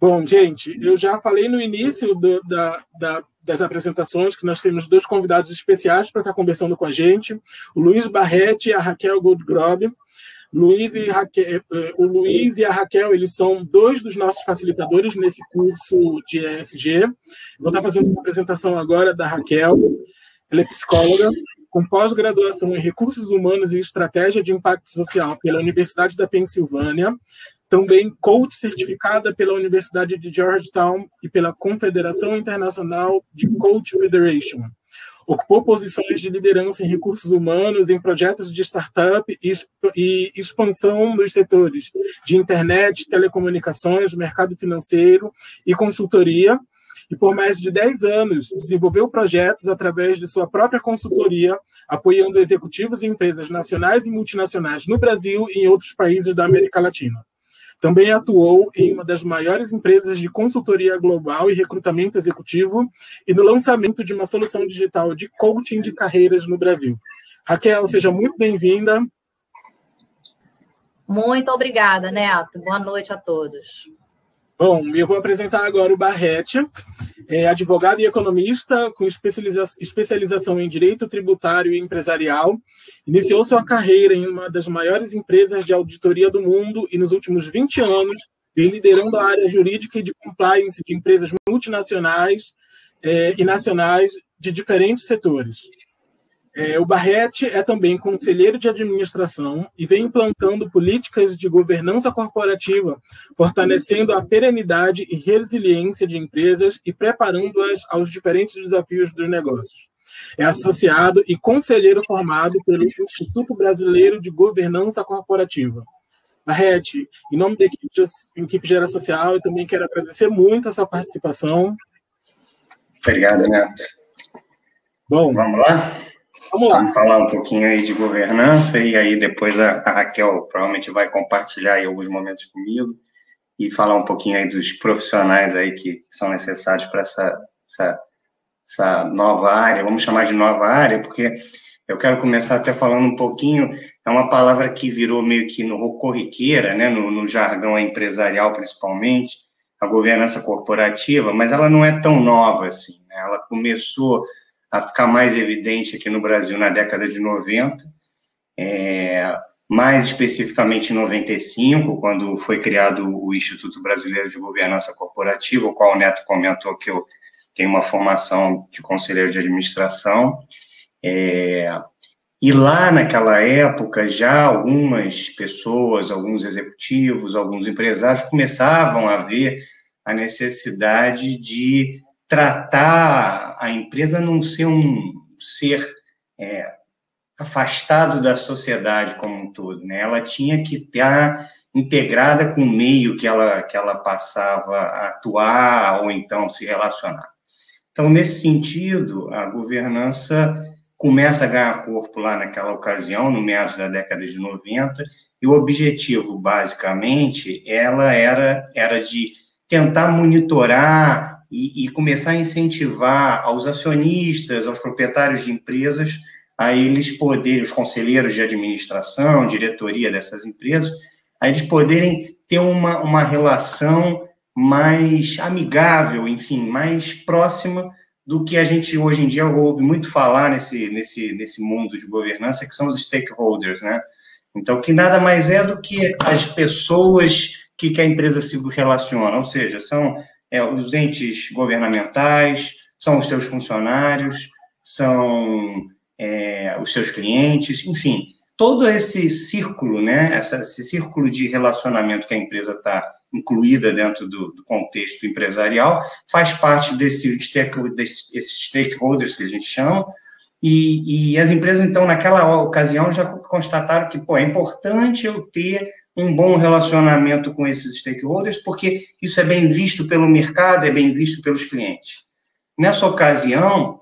Bom, gente, eu já falei no início do, da, da, das apresentações que nós temos dois convidados especiais para estar conversando com a gente, o Luiz Barretti e a Raquel Goldgrob. Luiz e Raquel, eh, o Luiz e a Raquel, eles são dois dos nossos facilitadores nesse curso de ESG. Vou estar fazendo uma apresentação agora da Raquel. Ela é psicóloga, com pós-graduação em Recursos Humanos e Estratégia de Impacto Social pela Universidade da Pensilvânia, também coach certificada pela Universidade de Georgetown e pela Confederação Internacional de Coach Federation. Ocupou posições de liderança em recursos humanos, em projetos de startup e expansão nos setores de internet, telecomunicações, mercado financeiro e consultoria. E por mais de 10 anos desenvolveu projetos através de sua própria consultoria, apoiando executivos e empresas nacionais e multinacionais no Brasil e em outros países da América Latina. Também atuou em uma das maiores empresas de consultoria global e recrutamento executivo e no lançamento de uma solução digital de coaching de carreiras no Brasil. Raquel, seja muito bem-vinda. Muito obrigada, Neto. Boa noite a todos. Bom, eu vou apresentar agora o Barrete, é advogado e economista com especializa especialização em direito tributário e empresarial. Iniciou sua carreira em uma das maiores empresas de auditoria do mundo e nos últimos 20 anos vem liderando a área jurídica e de compliance de empresas multinacionais é, e nacionais de diferentes setores. É, o Barrete é também conselheiro de administração e vem implantando políticas de governança corporativa, fortalecendo a perenidade e resiliência de empresas e preparando-as aos diferentes desafios dos negócios. É associado e conselheiro formado pelo Instituto Brasileiro de Governança Corporativa. Barrete, em nome da equipe, de, equipe Gera Social, eu também quero agradecer muito a sua participação. Obrigado, Neto. Bom, vamos lá? Vamos lá. Falar um pouquinho aí de governança e aí depois a, a Raquel provavelmente vai compartilhar alguns momentos comigo e falar um pouquinho aí dos profissionais aí que são necessários para essa, essa, essa nova área, vamos chamar de nova área, porque eu quero começar até falando um pouquinho, é uma palavra que virou meio que no corriqueira, né, no, no jargão empresarial principalmente, a governança corporativa, mas ela não é tão nova assim, né? ela começou a ficar mais evidente aqui no Brasil na década de 90, é, mais especificamente em 95, quando foi criado o Instituto Brasileiro de Governança Corporativa, o qual o Neto comentou que eu tenho uma formação de conselheiro de administração. É, e lá naquela época, já algumas pessoas, alguns executivos, alguns empresários começavam a ver a necessidade de tratar a empresa não ser um ser é, afastado da sociedade como um todo, né? Ela tinha que estar integrada com o meio que ela, que ela passava a atuar ou então se relacionar. Então, nesse sentido, a governança começa a ganhar corpo lá naquela ocasião, no meados da década de 90, e o objetivo, basicamente, ela era, era de tentar monitorar e, e começar a incentivar aos acionistas, aos proprietários de empresas, a eles poderem, os conselheiros de administração, diretoria dessas empresas, a eles poderem ter uma, uma relação mais amigável, enfim, mais próxima do que a gente hoje em dia ouve muito falar nesse, nesse, nesse mundo de governança, que são os stakeholders, né? Então, que nada mais é do que as pessoas que, que a empresa se relaciona, ou seja, são é, os entes governamentais, são os seus funcionários, são é, os seus clientes, enfim, todo esse círculo, né, essa, esse círculo de relacionamento que a empresa está incluída dentro do, do, contexto empresarial, faz parte desse, desses stakeholders que a gente chama, e, e, as empresas, então, naquela ocasião, já constataram que, pô, é importante eu ter um bom relacionamento com esses stakeholders, porque isso é bem visto pelo mercado, é bem visto pelos clientes. Nessa ocasião,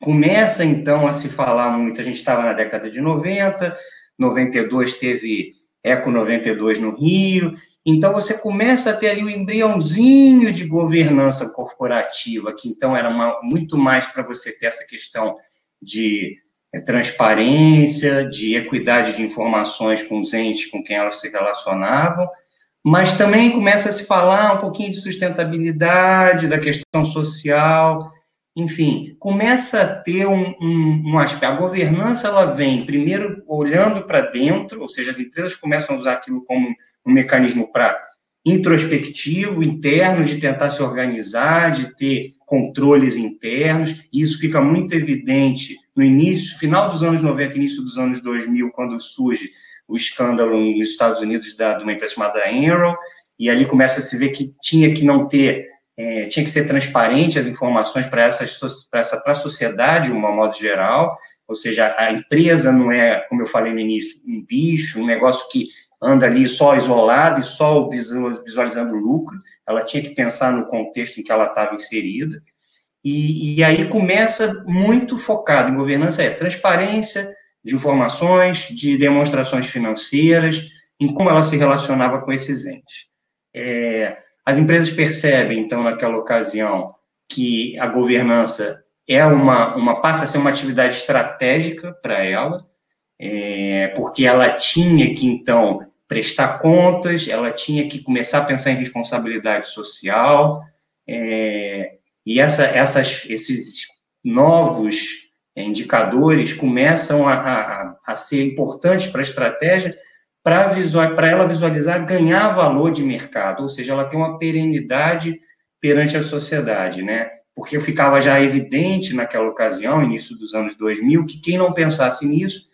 começa então a se falar muito, a gente estava na década de 90, 92 teve Eco 92 no Rio, então você começa a ter ali o embriãozinho de governança corporativa, que então era uma, muito mais para você ter essa questão de é, transparência, de equidade de informações com os entes com quem elas se relacionavam, mas também começa a se falar um pouquinho de sustentabilidade, da questão social, enfim, começa a ter um, um, um aspecto. A governança ela vem primeiro olhando para dentro, ou seja, as empresas começam a usar aquilo como um mecanismo para introspectivo, interno, de tentar se organizar, de ter controles internos, e isso fica muito evidente no início, final dos anos 90, início dos anos 2000, quando surge o escândalo nos Estados Unidos da, de uma empresa chamada Enron, e ali começa a se ver que tinha que não ter, é, tinha que ser transparente as informações para essa, essa, a sociedade, de um modo geral, ou seja, a empresa não é, como eu falei no início, um bicho, um negócio que anda ali só isolado e só visualizando o lucro, ela tinha que pensar no contexto em que ela estava inserida, e, e aí começa muito focado em governança, é transparência, de informações, de demonstrações financeiras, em como ela se relacionava com esses entes. É, as empresas percebem, então, naquela ocasião, que a governança é uma, uma passa a ser uma atividade estratégica para ela, é, porque ela tinha que, então, prestar contas, ela tinha que começar a pensar em responsabilidade social, é, e essa, essas, esses novos indicadores começam a, a, a ser importantes para a estratégia para ela visualizar ganhar valor de mercado, ou seja, ela tem uma perenidade perante a sociedade, né? Porque ficava já evidente naquela ocasião, início dos anos 2000, que quem não pensasse nisso,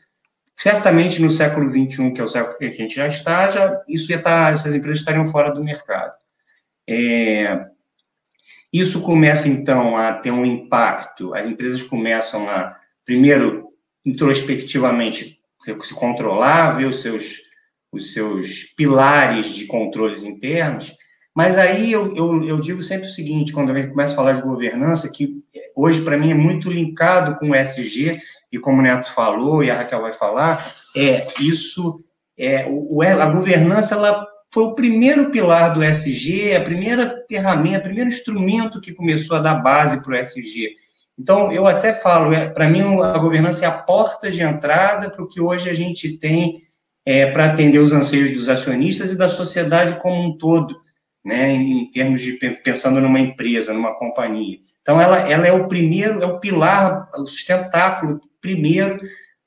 certamente no século 21, que é o século que a gente já está, já, isso ia estar, tá, essas empresas estariam fora do mercado. É, isso começa, então, a ter um impacto, as empresas começam a, primeiro, introspectivamente, se controlar, ver os seus, os seus pilares de controles internos, mas aí eu, eu, eu digo sempre o seguinte, quando a gente começa a falar de governança, que hoje, para mim, é muito linkado com o SG, e como o Neto falou, e a Raquel vai falar, é isso, é, o, a governança, ela foi o primeiro pilar do SG, a primeira ferramenta, o primeiro instrumento que começou a dar base para o SG. Então, eu até falo, é, para mim, a governança é a porta de entrada para o que hoje a gente tem é, para atender os anseios dos acionistas e da sociedade como um todo, né, em termos de pensando numa empresa, numa companhia. Então, ela, ela é o primeiro, é o pilar, o sustentáculo primeiro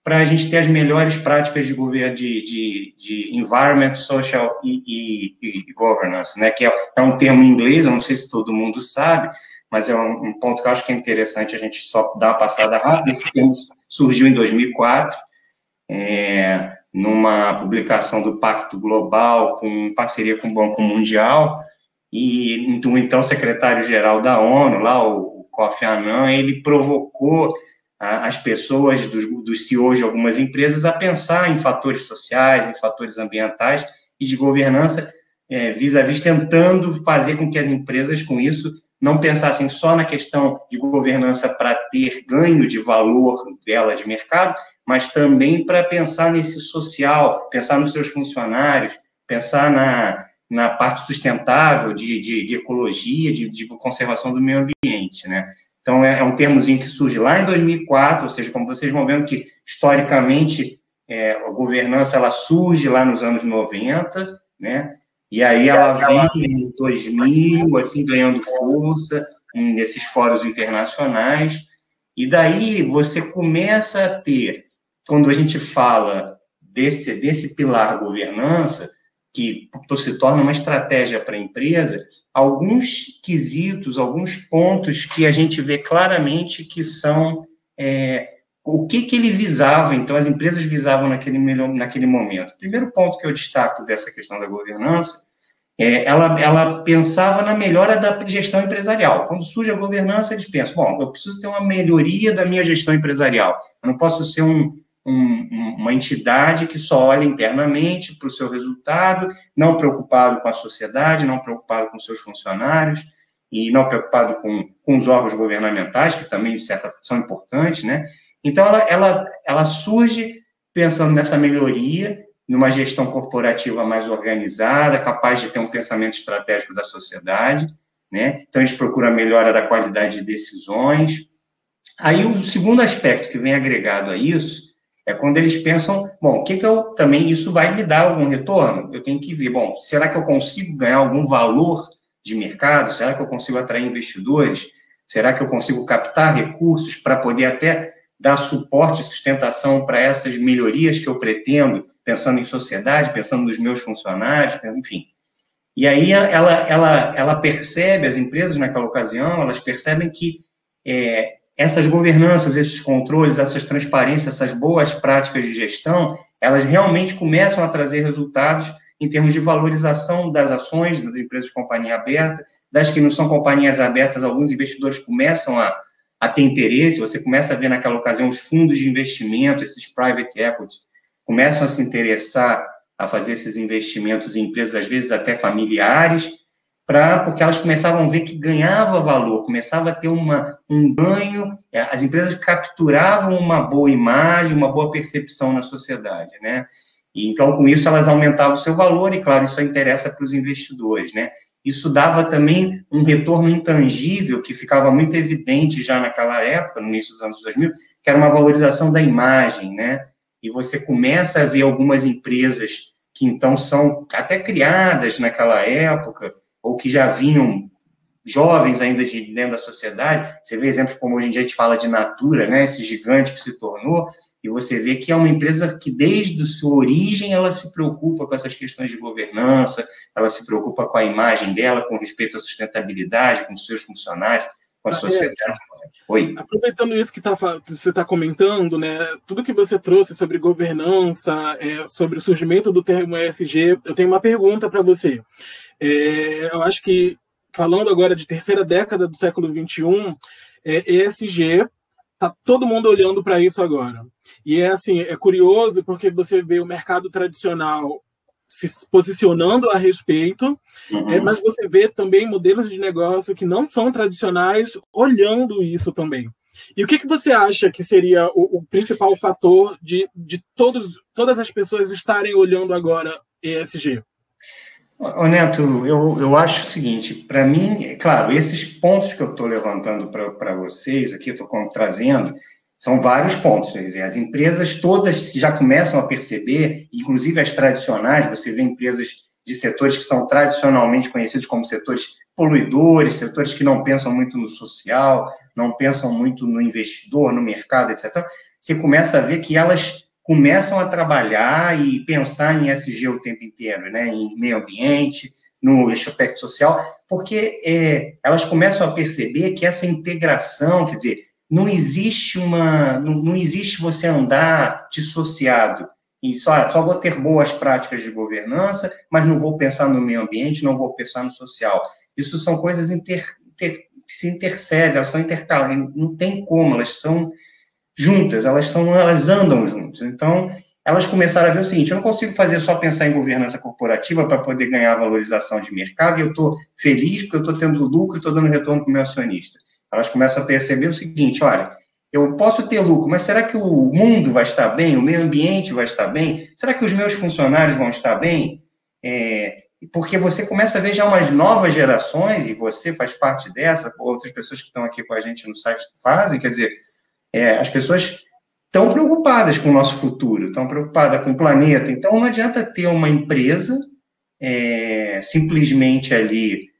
para a gente ter as melhores práticas de governo, de, de, de environment, social e, e, e, governance, né? Que é, é, um termo em inglês, eu não sei se todo mundo sabe, mas é um, um, ponto que eu acho que é interessante a gente só dar uma passada rápida. Esse termo surgiu em 2004, é, numa publicação do Pacto Global, com parceria com o Banco Mundial, e então, então secretário-geral da ONU, lá, o Kofi Annan, ele provocou as pessoas, dos, dos CEOs de algumas empresas, a pensar em fatores sociais, em fatores ambientais e de governança, é, vis-à-vis tentando fazer com que as empresas, com isso, não pensassem só na questão de governança para ter ganho de valor dela de mercado, mas também para pensar nesse social, pensar nos seus funcionários, pensar na, na parte sustentável de, de, de ecologia, de, de conservação do meio ambiente, né? Então, é, é, um termozinho que surge lá em 2004, ou seja, como vocês vão vendo que, historicamente, é, a governança ela surge lá nos anos 90, né? E aí ela vem em 2000, assim, ganhando força nesses fóruns internacionais. E daí você começa a ter, quando a gente fala desse, desse pilar governança, que se torna uma estratégia para a empresa, alguns quesitos, alguns pontos que a gente vê claramente que são é, o que, que ele visava, então as empresas visavam naquele, naquele momento. Primeiro ponto que eu destaco dessa questão da governança é, ela, ela pensava na melhora da gestão empresarial. Quando surge a governança, eles pensam, bom, eu preciso ter uma melhoria da minha gestão empresarial. Eu não posso ser um, um, uma entidade que só olha internamente para o seu resultado, não preocupado com a sociedade, não preocupado com seus funcionários e não preocupado com, com os órgãos governamentais, que também, de certa são importantes, né? Então, ela, ela, ela surge pensando nessa melhoria, numa gestão corporativa mais organizada, capaz de ter um pensamento estratégico da sociedade, né? Então, a gente procura a melhora da qualidade de decisões. Aí, o segundo aspecto que vem agregado a isso É quando eles pensam, bom, o que que eu também isso vai me dar algum retorno? Eu tenho que ver, bom, será que eu consigo ganhar algum valor de mercado? Será que eu consigo atrair investidores? Será que eu consigo captar recursos para poder até dar suporte e sustentação para essas melhorias que eu pretendo, pensando em sociedade, pensando nos meus funcionários, enfim. E aí ela, ela, ela percebe, as empresas naquela ocasião, elas percebem que é, essas governanças, esses controles, essas transparências, essas boas práticas de gestão, elas realmente começam a trazer resultados em termos de valorização das ações das empresas de companhia aberta, das que não são companhias abertas, alguns investidores começam a, a ter interesse, você começa a ver naquela ocasião os fundos de investimento, esses private equity, começam a se interessar a fazer esses investimentos em empresas, às vezes até familiares, pra, porque elas começavam a ver que ganhava valor, começava a ter uma, um ganho, é, as empresas capturavam uma boa imagem, uma boa percepção na sociedade, né? E, então, com isso, elas aumentavam o seu valor, e, claro, isso interessa para os investidores, né? Isso dava também um retorno intangível, que ficava muito evidente já naquela época, no início dos anos 2000, que era uma valorização da imagem, né? E você começa a ver algumas empresas que, então, são até criadas naquela época, ou que já vinham jovens ainda de dentro da sociedade. Você vê exemplos como hoje em dia a gente fala de Natura, né? Esse gigante que se tornou, e você vê que é uma empresa que desde sua origem ela se preocupa com essas questões de governança, ela se preocupa com a imagem dela, com respeito à sustentabilidade, com seus funcionários, com a é. sociedade. Oi. Aproveitando isso que tá, você está comentando, né, tudo que você trouxe sobre governança, é, sobre o surgimento do termo ESG, eu tenho uma pergunta para você. É, eu acho que, falando agora de terceira década do século XXI, é, ESG tá todo mundo olhando para isso agora. E é assim, é curioso porque você vê o mercado tradicional se posicionando a respeito, uhum. é, mas você vê também modelos de negócio que não são tradicionais olhando isso também. E o que, que você acha que seria o, o principal fator de, de todos, todas as pessoas estarem olhando agora ESG? Ô Neto, eu, eu acho o seguinte, para mim, é claro, esses pontos que eu estou levantando para vocês aqui, estou trazendo, são vários pontos. Quer dizer, as empresas todas já começam a perceber, inclusive as tradicionais, você vê empresas de setores que são tradicionalmente conhecidos como setores poluidores, setores que não pensam muito no social, não pensam muito no investidor, no mercado, etc. Você começa a ver que elas começam a trabalhar e pensar em SG o tempo inteiro, né? em meio ambiente, no aspecto social, porque é, elas começam a perceber que essa integração, quer dizer, não existe uma, não, não existe você andar dissociado e só, só vou ter boas práticas de governança, mas não vou pensar no meio ambiente, não vou pensar no social. Isso são coisas inter, inter, que se intercedem, elas são intercaladas, não tem como, elas são juntas, elas são, elas andam juntas. Então, elas começaram a ver o seguinte: eu não consigo fazer só pensar em governança corporativa para poder ganhar valorização de mercado, e eu estou feliz porque eu estou tendo lucro estou dando retorno para o meu acionista. Elas começam a perceber o seguinte: olha, eu posso ter lucro, mas será que o mundo vai estar bem? O meio ambiente vai estar bem? Será que os meus funcionários vão estar bem? É, porque você começa a ver já umas novas gerações, e você faz parte dessa, outras pessoas que estão aqui com a gente no site fazem, quer dizer, é, as pessoas estão preocupadas com o nosso futuro, estão preocupadas com o planeta. Então, não adianta ter uma empresa é, simplesmente ali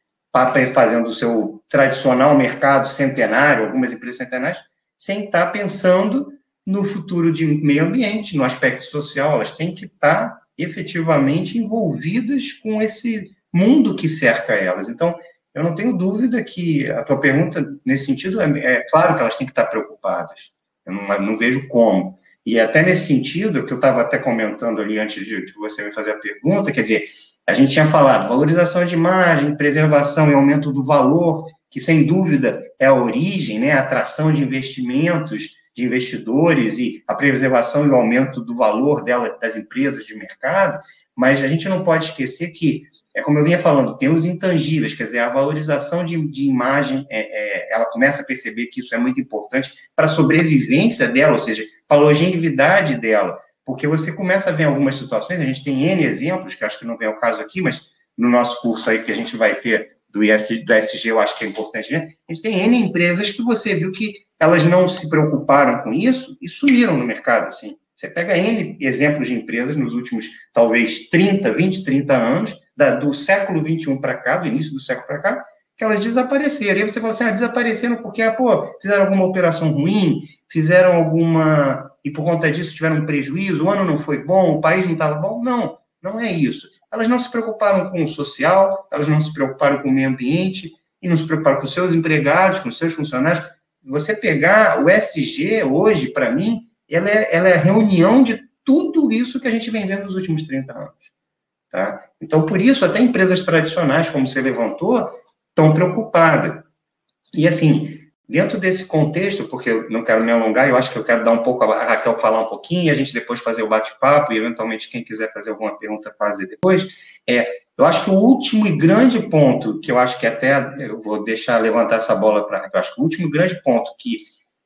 fazendo o seu tradicional mercado centenário, algumas empresas centenárias, sem estar pensando no futuro de meio ambiente, no aspecto social. Elas têm que estar efetivamente envolvidas com esse mundo que cerca elas. Então, eu não tenho dúvida que a tua pergunta, nesse sentido, é, é claro que elas têm que estar preocupadas. Eu não, não vejo como. E até nesse sentido, que eu estava até comentando ali antes de, de, você me fazer a pergunta, quer dizer, a gente tinha falado valorização de imagem, preservação e aumento do valor, que sem dúvida é a origem, né, a atração de investimentos, de investidores e a preservação e o aumento do valor dela, das empresas de mercado, mas a gente não pode esquecer que é como eu vinha falando, tem os intangíveis, quer dizer, a valorização de, de imagem, é, é, ela começa a perceber que isso é muito importante para a sobrevivência dela, ou seja, para a longevidade dela, porque você começa a ver algumas situações, a gente tem N exemplos, que acho que não vem ao caso aqui, mas no nosso curso aí que a gente vai ter do, IS, do SG, eu acho que é importante, né? A gente tem N empresas que você viu que elas não se preocuparam com isso e sumiram no mercado, assim. Você pega N exemplos de empresas nos últimos, talvez, 30, 20, 30 anos, da, do século 21 para cá, do início do século para cá, que elas desapareceram. E aí você fala assim, ah, desapareceram porque, ah, pô, fizeram alguma operação ruim, fizeram alguma... e por conta disso tiveram um prejuízo, o ano não foi bom, o país não estava bom. Não, não é isso. Elas não se preocuparam com o social, elas não se preocuparam com o meio ambiente, e não se preocuparam com seus empregados, com seus funcionários. Você pegar o SG hoje, para mim, ela é, ela é a reunião de tudo isso que a gente vem vendo nos últimos 30 anos. Tá? Então, por isso, até empresas tradicionais, como você levantou, estão preocupadas. E, assim, dentro desse contexto, porque eu não quero me alongar, eu acho que eu quero dar um pouco, a Raquel falar um pouquinho, e a gente depois fazer o bate-papo, e eventualmente quem quiser fazer alguma pergunta, fazer depois. É, eu acho que o último e grande ponto, que eu acho que até eu vou deixar levantar essa bola para eu acho que o último grande ponto que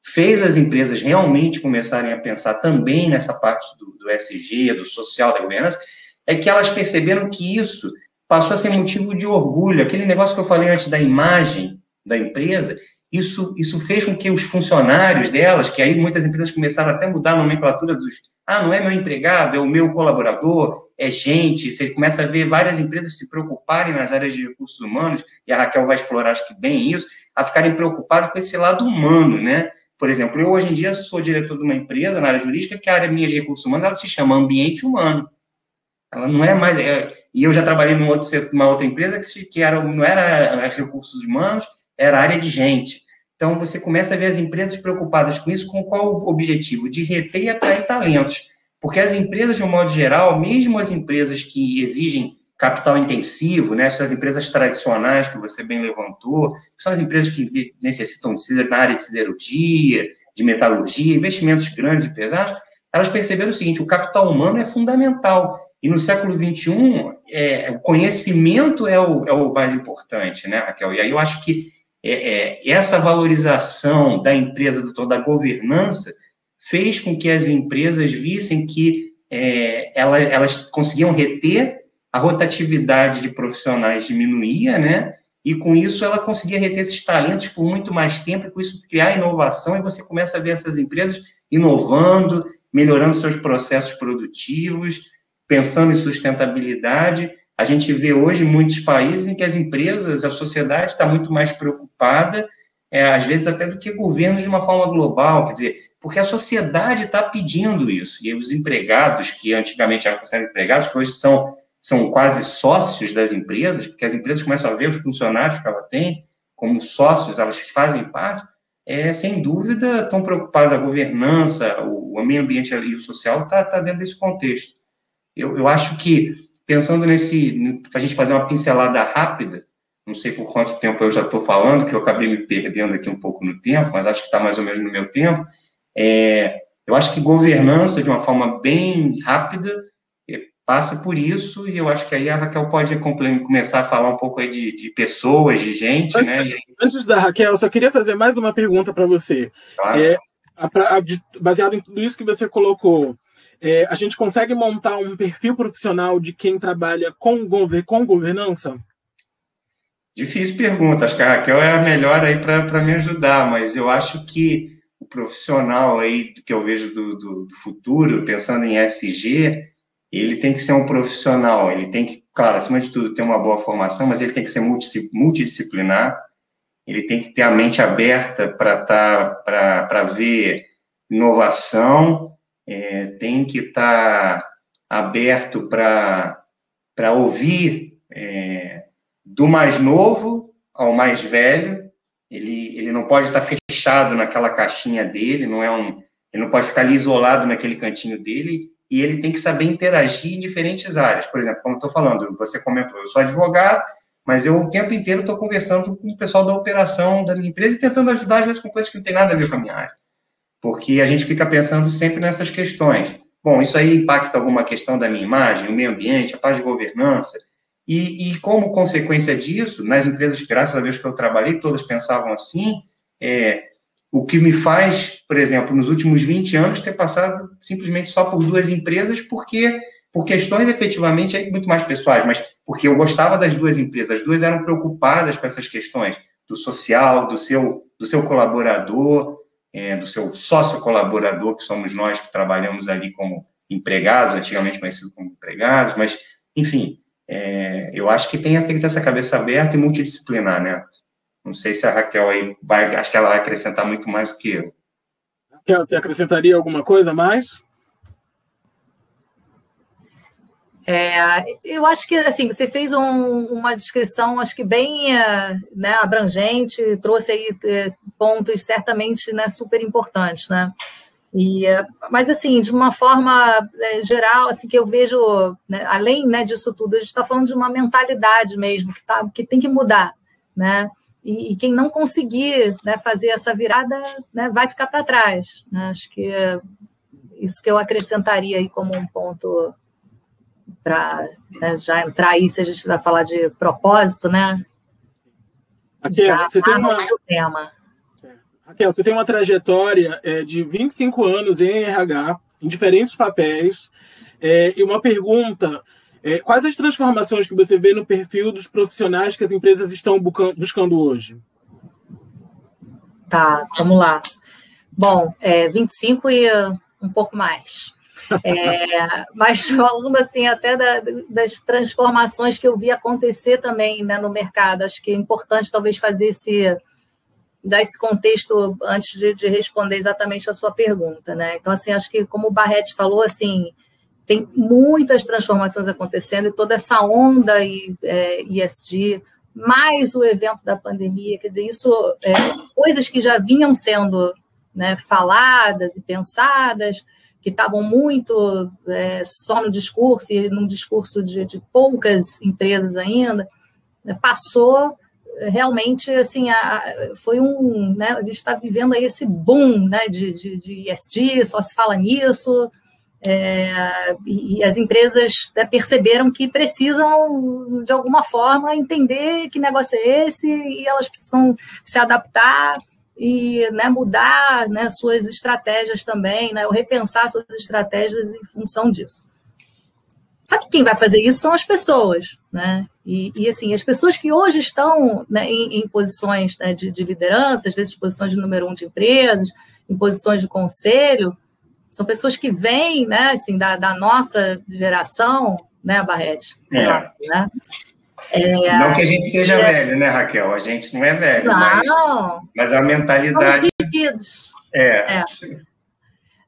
fez as empresas realmente começarem a pensar também nessa parte do, do SG, do social, da governança, é que elas perceberam que isso passou a ser motivo de orgulho. Aquele negócio que eu falei antes da imagem da empresa, isso, isso fez com que os funcionários delas, que aí muitas empresas começaram até a mudar a nomenclatura dos. Ah, não é meu empregado, é o meu colaborador, é gente. Você começa a ver várias empresas se preocuparem nas áreas de recursos humanos, e a Raquel vai explorar, acho que bem isso, a ficarem preocupadas com esse lado humano, né? Por exemplo, eu hoje em dia sou diretor de uma empresa na área jurídica que a área minha de recursos humanos ela se chama ambiente humano. Ela não é mais. É, e eu já trabalhei numa outra, numa outra empresa que, que era, não era recursos humanos, era área de gente. Então, você começa a ver as empresas preocupadas com isso, com qual o objetivo? De reter e atrair talentos. Porque as empresas, de um modo geral, mesmo as empresas que exigem capital intensivo, né, essas empresas tradicionais que você bem levantou, são as empresas que necessitam de na área de siderurgia, de metalurgia, investimentos grandes e pesados, elas perceberam o seguinte: o capital humano é fundamental. E no século XXI, é, o conhecimento é o, é o mais importante, né, Raquel? E aí eu acho que é, é, essa valorização da empresa, do, da governança, fez com que as empresas vissem que é, elas, elas conseguiam reter a rotatividade de profissionais diminuía, né? E com isso ela conseguia reter esses talentos por muito mais tempo, e com isso criar inovação, e você começa a ver essas empresas inovando, melhorando seus processos produtivos, pensando em sustentabilidade. A gente vê hoje muitos países em que as empresas, a sociedade está muito mais preocupada, é, às vezes até do que governos de uma forma global, quer dizer, porque a sociedade está pedindo isso. E os empregados, que antigamente eram considerados empregados, que hoje são, são quase sócios das empresas, porque as empresas começam a ver os funcionários que ela tem como sócios, elas fazem parte, é, sem dúvida estão preocupados. A governança, o, meio ambiente e o social está tá dentro desse contexto. Eu, eu acho que, pensando nesse, para a gente fazer uma pincelada rápida, não sei por quanto tempo eu já estou falando, que eu acabei me perdendo aqui um pouco no tempo, mas acho que está mais ou menos no meu tempo. É, eu acho que governança, de uma forma bem rápida, é, passa por isso, e eu acho que aí a Raquel pode começar a falar um pouco aí de, de pessoas, de gente, antes, né? Antes da Raquel, eu só queria fazer mais uma pergunta para você. Claro. É, a, a, baseado em tudo isso que você colocou, é, a gente consegue montar um perfil profissional de quem trabalha com, com governança? Difícil pergunta. Acho que a Raquel é a melhor aí para me ajudar, mas eu acho que o profissional aí que eu vejo do, do, do, futuro, pensando em SG, ele tem que ser um profissional, ele tem que, claro, acima de tudo, ter uma boa formação, mas ele tem que ser multidisciplinar, ele tem que ter a mente aberta para tá, ver inovação, é, tem que estar tá aberto para ouvir é, do mais novo ao mais velho. Ele, ele não pode estar tá fechado naquela caixinha dele, não é um, ele não pode ficar ali isolado naquele cantinho dele, e ele tem que saber interagir em diferentes áreas. Por exemplo, como estou falando, você comentou, eu sou advogado, mas eu o tempo inteiro estou conversando com o pessoal da operação da minha empresa e tentando ajudar, às vezes, com coisas que não tem nada a ver com a minha área porque a gente fica pensando sempre nessas questões. Bom, isso aí impacta alguma questão da minha imagem, o meio ambiente, a paz de governança. E, e como consequência disso, nas empresas, graças a Deus que eu trabalhei, todas pensavam assim, é, o que me faz, por exemplo, nos últimos 20 anos, ter passado simplesmente só por duas empresas, porque por questões efetivamente muito mais pessoais, mas porque eu gostava das duas empresas, as duas eram preocupadas com essas questões do social, do seu, do seu colaborador, é, do seu sócio colaborador, que somos nós que trabalhamos ali como empregados, antigamente conhecido como empregados, mas, enfim, é, eu acho que tem, tem que ter essa cabeça aberta e multidisciplinar, né? Não sei se a Raquel aí vai, acho que ela vai acrescentar muito mais do que eu. Raquel, você acrescentaria alguma coisa mais? É, eu acho que assim você fez um, uma descrição, acho que bem é, né, abrangente, trouxe aí é, pontos certamente né, super importantes, né? E, mas assim, de uma forma é, geral, assim que eu vejo, né, além né, disso tudo, a gente está falando de uma mentalidade mesmo que, tá, que tem que mudar, né? E, e quem não conseguir né, fazer essa virada né, vai ficar para trás. Né? Acho que é isso que eu acrescentaria aí como um ponto para né, já entrar aí, se a gente vai falar de propósito, né? Raquel, você tem uma... tema. Raquel, você tem uma trajetória é, de 25 anos em RH, em diferentes papéis, é, e uma pergunta: é, quais as transformações que você vê no perfil dos profissionais que as empresas estão buscando hoje? Tá, vamos lá. Bom, é, 25 e um pouco mais. É, mas falando assim até da, das transformações que eu vi acontecer também né, no mercado, acho que é importante talvez fazer esse dar esse contexto antes de, de, responder exatamente a sua pergunta, né? Então assim acho que como o Barretti falou assim tem muitas transformações acontecendo e toda essa onda e, é, ESG mais o evento da pandemia, quer dizer isso é, coisas que já vinham sendo né, faladas e pensadas que estavam muito é, só no discurso e num discurso de, de poucas empresas ainda, né, passou realmente assim a, foi um né, a gente está vivendo aí esse boom né, de, de, de ESG, só se fala nisso é, e, e, as empresas né, perceberam que precisam de alguma forma entender que negócio é esse e elas precisam se adaptar e né, mudar né, suas estratégias também, né, ou repensar suas estratégias em função disso. Só que quem vai fazer isso são as pessoas, né? E, e assim, as pessoas que hoje estão né, em, em, posições né, de, de, liderança, às vezes posições de número um de empresas, em posições de conselho, são pessoas que vêm, né, assim, da, da nossa geração, né, Barrete? É. né? É, não que a gente seja é, velho, né, Raquel? A gente não é velho, não, mas, mas a mentalidade. Somos é. é.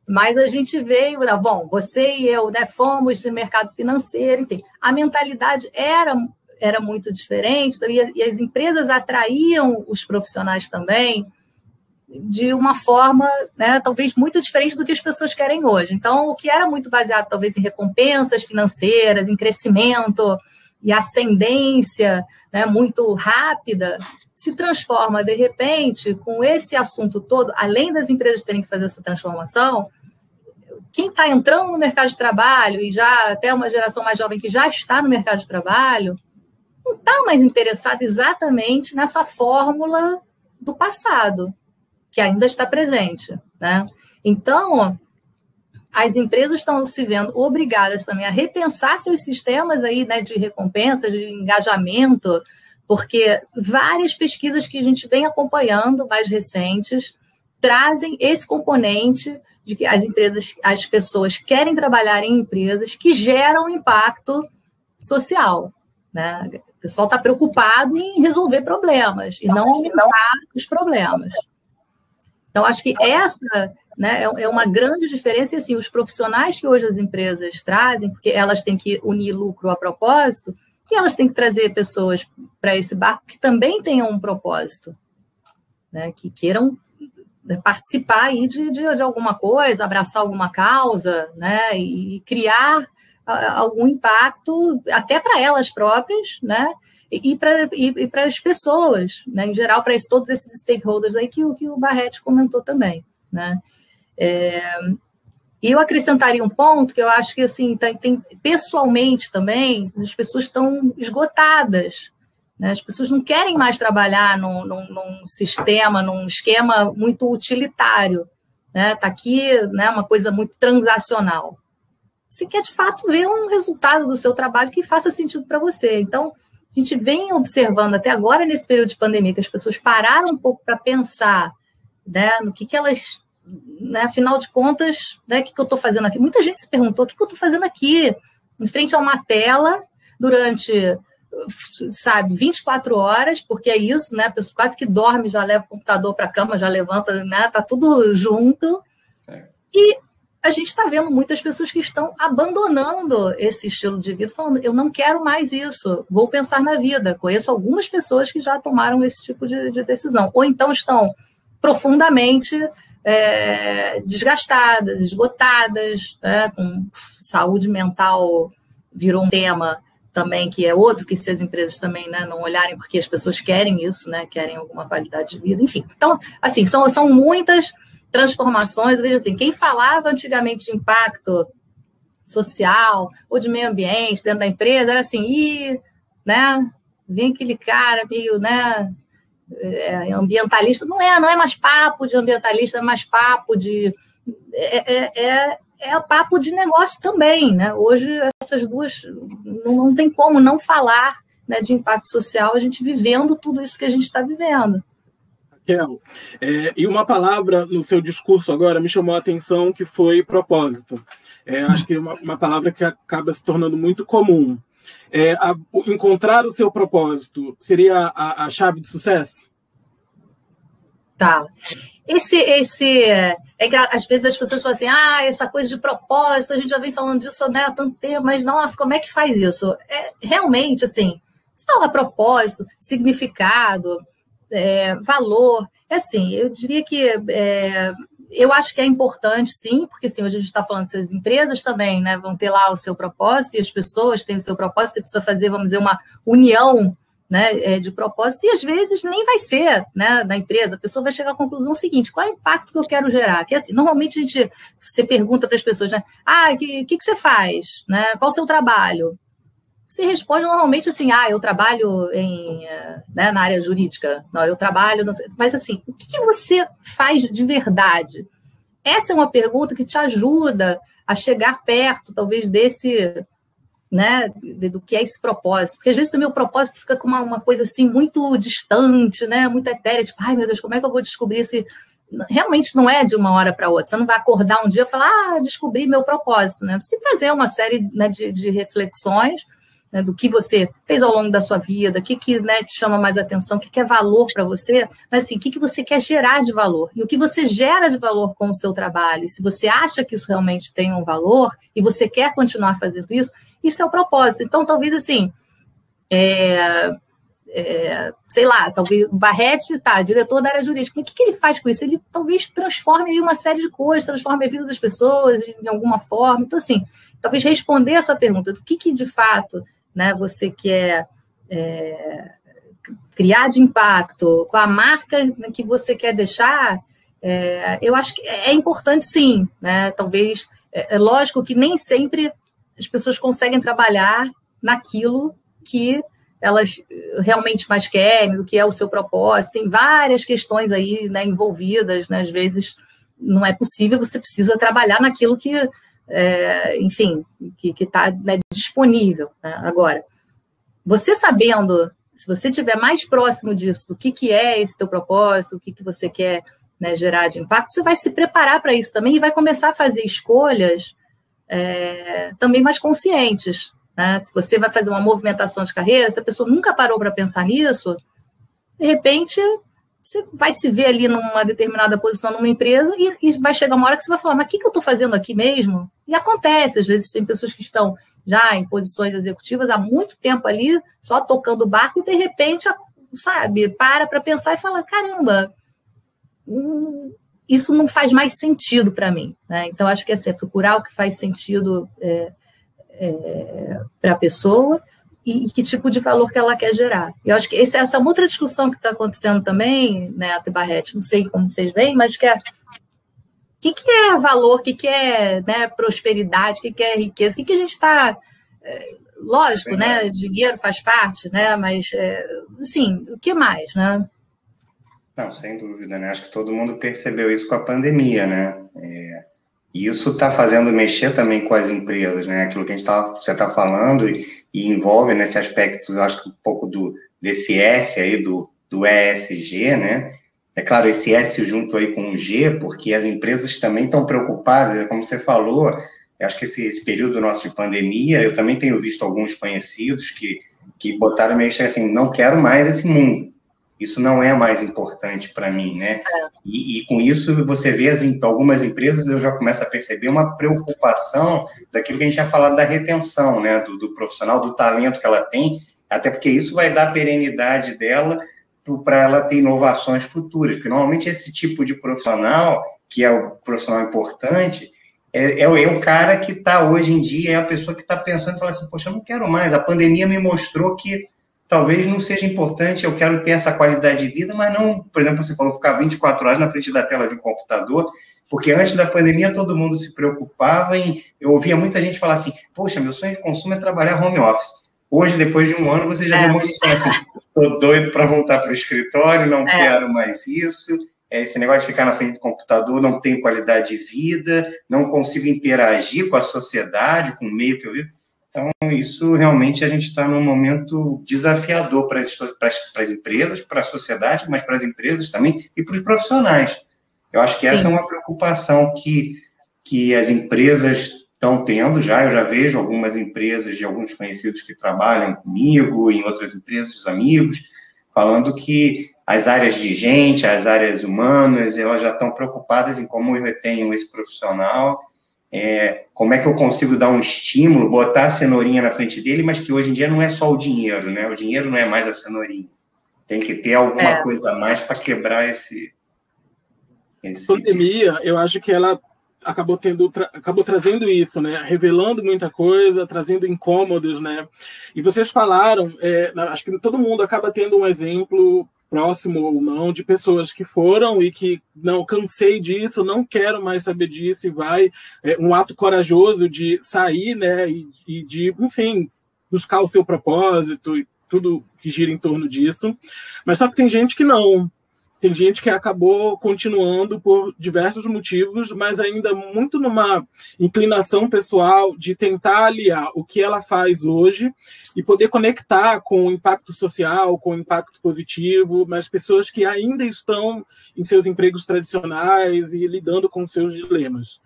Mas a gente veio, bom, você e eu, né, fomos de mercado financeiro, enfim, a mentalidade era, era muito diferente e, e as empresas atraíam os profissionais também de uma forma, né, talvez muito diferente do que as pessoas querem hoje. Então, o que era muito baseado talvez em recompensas financeiras, em crescimento, e ascendência né, muito rápida, se transforma, de repente, com esse assunto todo, além das empresas terem que fazer essa transformação, quem está entrando no mercado de trabalho, e já até uma geração mais jovem que já está no mercado de trabalho, não está mais interessado exatamente nessa fórmula do passado, que ainda está presente. Né? Então, as empresas estão se vendo obrigadas também a repensar seus sistemas aí, né, de recompensa, de engajamento, porque várias pesquisas que a gente vem acompanhando, mais recentes, trazem esse componente de que as empresas, as pessoas querem trabalhar em empresas que geram impacto social. Né? O pessoal está preocupado em resolver problemas e não aumentar os problemas. Então, acho que essa né, é, é uma grande diferença. E, assim, os profissionais que hoje as empresas trazem, porque elas têm que unir lucro a propósito, e elas têm que trazer pessoas para esse barco que também tenham um propósito, né, que queiram participar aí de, de, de, alguma coisa, abraçar alguma causa, né, e criar algum impacto até para elas próprias, né, e, para e, para as pessoas, né, em geral, para todos esses stakeholders aí que, que o Barrett comentou também, né. É, e eu acrescentaria um ponto que eu acho que, assim, tem, tem pessoalmente também, as pessoas estão esgotadas. Né? As pessoas não querem mais trabalhar num, num, num sistema, num esquema muito utilitário. Está né? Tá aqui né, uma coisa muito transacional. Você quer, de fato, ver um resultado do seu trabalho que faça sentido para você. Então, a gente vem observando até agora, nesse período de pandemia, que as pessoas pararam um pouco para pensar né, no que, que elas, né, afinal de contas, né, o que, que eu estou fazendo aqui? Muita gente se perguntou o que, que eu estou fazendo aqui, em frente a uma tela, durante, sabe, 24 horas, porque é isso, né, a pessoa quase que dorme, já leva o computador para a cama, já levanta, né, tá tudo junto. É. E a gente está vendo muitas pessoas que estão abandonando esse estilo de vida, falando: eu não quero mais isso, vou pensar na vida. Conheço algumas pessoas que já tomaram esse tipo de, de decisão, ou então estão profundamente é, desgastadas, esgotadas, né, com saúde mental virou um tema também que é outro que se as empresas também né, não olharem porque as pessoas querem isso, né, querem alguma qualidade de vida, enfim. Então, assim, são, são muitas transformações. Veja assim, quem falava antigamente de impacto social ou de meio ambiente dentro da empresa era assim, e, né, vem aquele cara meio, né, é, ambientalista. Não é, não é mais papo de ambientalista, é mais papo de é, é, é, é papo de negócio também, né? Hoje essas duas não, não tem como não falar né, de impacto social, a gente vivendo tudo isso que a gente está vivendo. Raquel, é, e uma palavra no seu discurso agora me chamou a atenção que foi propósito. É, acho que é uma, uma, palavra que acaba se tornando muito comum. É, a, encontrar o seu propósito seria a, a chave de sucesso? Tá. Esse, esse, é, às vezes as pessoas falam assim, ah, essa coisa de propósito, a gente já vem falando disso né, há tanto tempo, mas nossa, como é que faz isso? É, realmente, assim, se fala propósito, significado, é, valor. É assim, eu diria que é, eu acho que é importante, sim, porque assim, hoje a gente está falando se as empresas também né, vão ter lá o seu propósito e as pessoas têm o seu propósito, você precisa fazer, vamos dizer, uma união né, é, de propósito, e às vezes nem vai ser né, da empresa, a pessoa vai chegar à conclusão seguinte: qual é o impacto que eu quero gerar? Que assim, normalmente a gente você pergunta para as pessoas, né? Ah, o que, que, que, você faz? Né? Qual o seu trabalho? se responde normalmente assim, ah, eu trabalho em, né, na área jurídica, não, eu trabalho, não mas assim, o que, que você faz de verdade? Essa é uma pergunta que te ajuda a chegar perto, talvez, desse, né, do que é esse propósito. Porque às vezes também o propósito fica com uma, uma coisa assim muito distante, né, muito etérea, tipo, ai meu Deus, como é que eu vou descobrir se realmente não é de uma hora para outra. Você não vai acordar um dia e falar, ah, descobri meu propósito, né? Você tem que fazer uma série né, de, de reflexões né, do que você fez ao longo da sua vida, o que, que né, te chama mais atenção, o que, que é valor para você, mas assim, o que, que você quer gerar de valor e o que você gera de valor com o seu trabalho. E se você acha que isso realmente tem um valor e você quer continuar fazendo isso, isso é o propósito. Então, talvez assim, é, é, sei lá, talvez Barrete, tá, diretor da área jurídica, o que, que ele faz com isso? Ele talvez transforme uma série de coisas, transforme a vida das pessoas de alguma forma. Então, assim, talvez responder essa pergunta do que, que de fato né, você quer é, criar de impacto, com a marca que você quer deixar, é, eu acho que é importante sim, né? Talvez é, é, lógico que nem sempre as pessoas conseguem trabalhar naquilo que elas realmente mais querem, do que é o seu propósito. Tem várias questões aí né, envolvidas, né? às vezes não é possível, você precisa trabalhar naquilo que é, enfim, que está né, disponível. Né? Agora, você sabendo, se você estiver mais próximo disso, do que, que é esse teu propósito, o que, que você quer né, gerar de impacto, você vai se preparar para isso também e vai começar a fazer escolhas é, também mais conscientes. Né? Se você vai fazer uma movimentação de carreira, se a pessoa nunca parou para pensar nisso, de repente você vai se ver ali numa determinada posição numa empresa e, e vai chegar uma hora que você vai falar, mas o que, que eu estou fazendo aqui mesmo? E acontece, às vezes tem pessoas que estão já em posições executivas há muito tempo ali, só tocando o barco, e de repente, sabe, para para pensar e fala, caramba, hum, isso não faz mais sentido para mim. Né? Então, acho que é assim, é procurar o que faz sentido é, é, para a pessoa e, que tipo de valor que ela quer gerar. Eu acho que essa, essa é outra discussão que está acontecendo também, né, a Barrete, não sei como vocês veem, mas que é o que, que é valor, o que, que é né, prosperidade, o que, que é riqueza, o que, que a gente está. É, lógico, né? Dinheiro faz parte, né? Mas, é, assim, o que mais, né? Não, sem dúvida, né? Acho que todo mundo percebeu isso com a pandemia, né? É, e isso está fazendo mexer também com as empresas, né? Aquilo que a gente tá, você está falando e, e, envolve nesse aspecto, eu acho que um pouco do desse S aí, do, do ESG, né? é claro, esse S junto aí com o G, porque as empresas também estão preocupadas, como você falou, eu acho que esse, esse, período nosso de pandemia, eu também tenho visto alguns conhecidos que, que botaram meio assim, não quero mais esse mundo. Isso não é mais importante para mim, né? É. E, e, com isso você vê as, algumas empresas, eu já começo a perceber uma preocupação daquilo que a gente já falado da retenção, né? Do, do profissional, do talento que ela tem, até porque isso vai dar perenidade dela para ela ter inovações futuras, porque normalmente esse tipo de profissional, que é o profissional importante, é, é, é o cara que está hoje em dia, é a pessoa que está pensando e fala assim, poxa, eu não quero mais, a pandemia me mostrou que talvez não seja importante, eu quero ter essa qualidade de vida, mas não, por exemplo, você falou ficar 24 horas na frente da tela de um computador, porque antes da pandemia todo mundo se preocupava em. Eu ouvia muita gente falar assim: Poxa, meu sonho de consumo é trabalhar home office. Hoje, depois de um ano, você já é. vê muita gente falando assim: Tô doido para voltar para o escritório, não é. quero mais isso. É, esse negócio de ficar na frente do computador, não tenho qualidade de vida, não consigo interagir com a sociedade, com o meio que eu vivo. Então, isso realmente a gente está num momento desafiador para as, para as empresas, para a sociedade, mas para as empresas também e para os profissionais. Eu acho que Sim. essa é uma preocupação que, que as empresas estão tendo já. Eu já vejo algumas empresas de alguns conhecidos que trabalham comigo, em outras empresas, os amigos, falando que as áreas de gente, as áreas humanas, elas já estão preocupadas em como eu retenho esse profissional é, como é que eu consigo dar um estímulo, botar a cenourinha na frente dele, mas que hoje em dia não é só o dinheiro, né? O dinheiro não é mais a cenourinha. Tem que ter alguma é. coisa a mais para quebrar esse. esse pandemia, eu acho que ela acabou tendo tra acabou trazendo isso, né? Revelando muita coisa, trazendo incômodos, né? E vocês falaram, é, acho que todo mundo acaba tendo um exemplo próximo ou não, de pessoas que foram e que não cansei disso, não quero mais saber disso, e vai é, um ato corajoso de sair, né, e, e de, enfim, buscar o seu propósito e tudo que gira em torno disso. Mas só que tem gente que não, tem gente que acabou continuando por diversos motivos, mas ainda muito numa inclinação pessoal de tentar aliar o que ela faz hoje e poder conectar com o impacto social, com o impacto positivo, mas pessoas que ainda estão em seus empregos tradicionais e lidando com seus dilemas.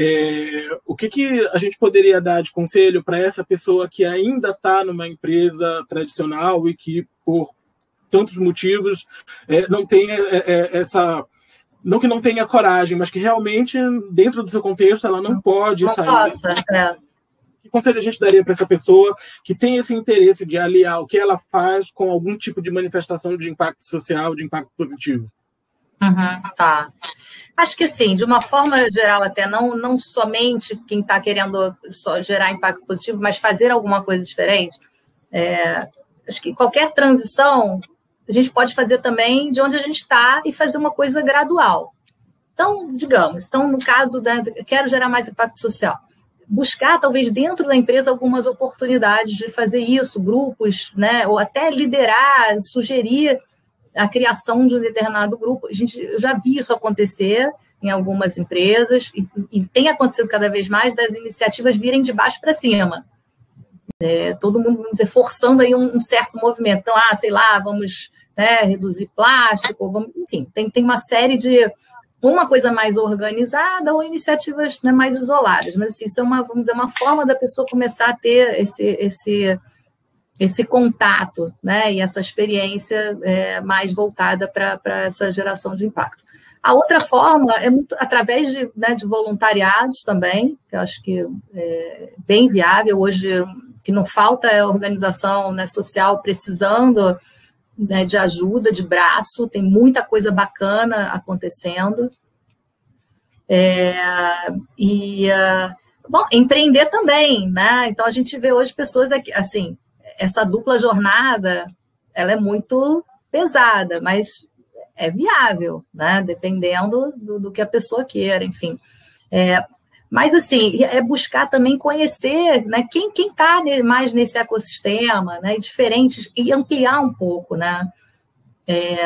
É, o que, que a gente poderia dar de conselho para essa pessoa que ainda está numa empresa tradicional e que, por tantos motivos, é, não tem é, é, essa. Não que não tenha coragem, mas que realmente, dentro do seu contexto, ela não pode não sair. Possa, é. Que conselho a gente daria para essa pessoa que tem esse interesse de aliar o que ela faz com algum tipo de manifestação de impacto social, de impacto positivo? Uhum, tá. Acho que sim, de uma forma geral, até não, não somente quem está querendo só gerar impacto positivo, mas fazer alguma coisa diferente. É, acho que qualquer transição a gente pode fazer também de onde a gente está e fazer uma coisa gradual. Então, digamos, então no caso da quero gerar mais impacto social, buscar talvez dentro da empresa algumas oportunidades de fazer isso, grupos, né, ou até liderar, sugerir a criação de um determinado grupo. A gente eu já vi isso acontecer em algumas empresas e, e tem acontecido cada vez mais das iniciativas virem de baixo para cima. É, todo mundo, dizer, forçando aí um, um certo movimento. Então, ah, sei lá, vamos né, reduzir plástico, vamos, enfim, tem, tem uma série de uma coisa mais organizada ou iniciativas né, mais isoladas. Mas assim, isso é uma, vamos dizer, uma forma da pessoa começar a ter esse, esse, esse contato né, e essa experiência é, mais voltada para essa geração de impacto. A outra forma é muito através de, né, de voluntariados também, que eu acho que é bem viável. Hoje, que não falta é organização né, social precisando né, de ajuda, de braço, tem muita coisa bacana acontecendo. É, e, uh, bom, empreender também, né? Então, a gente vê hoje pessoas, aqui, assim, essa dupla jornada, ela é muito pesada, mas é viável, né? Dependendo do, do que a pessoa queira, enfim. É, mas, assim, é buscar também conhecer né, quem está mais nesse ecossistema, né, diferentes, e ampliar um pouco, né? É,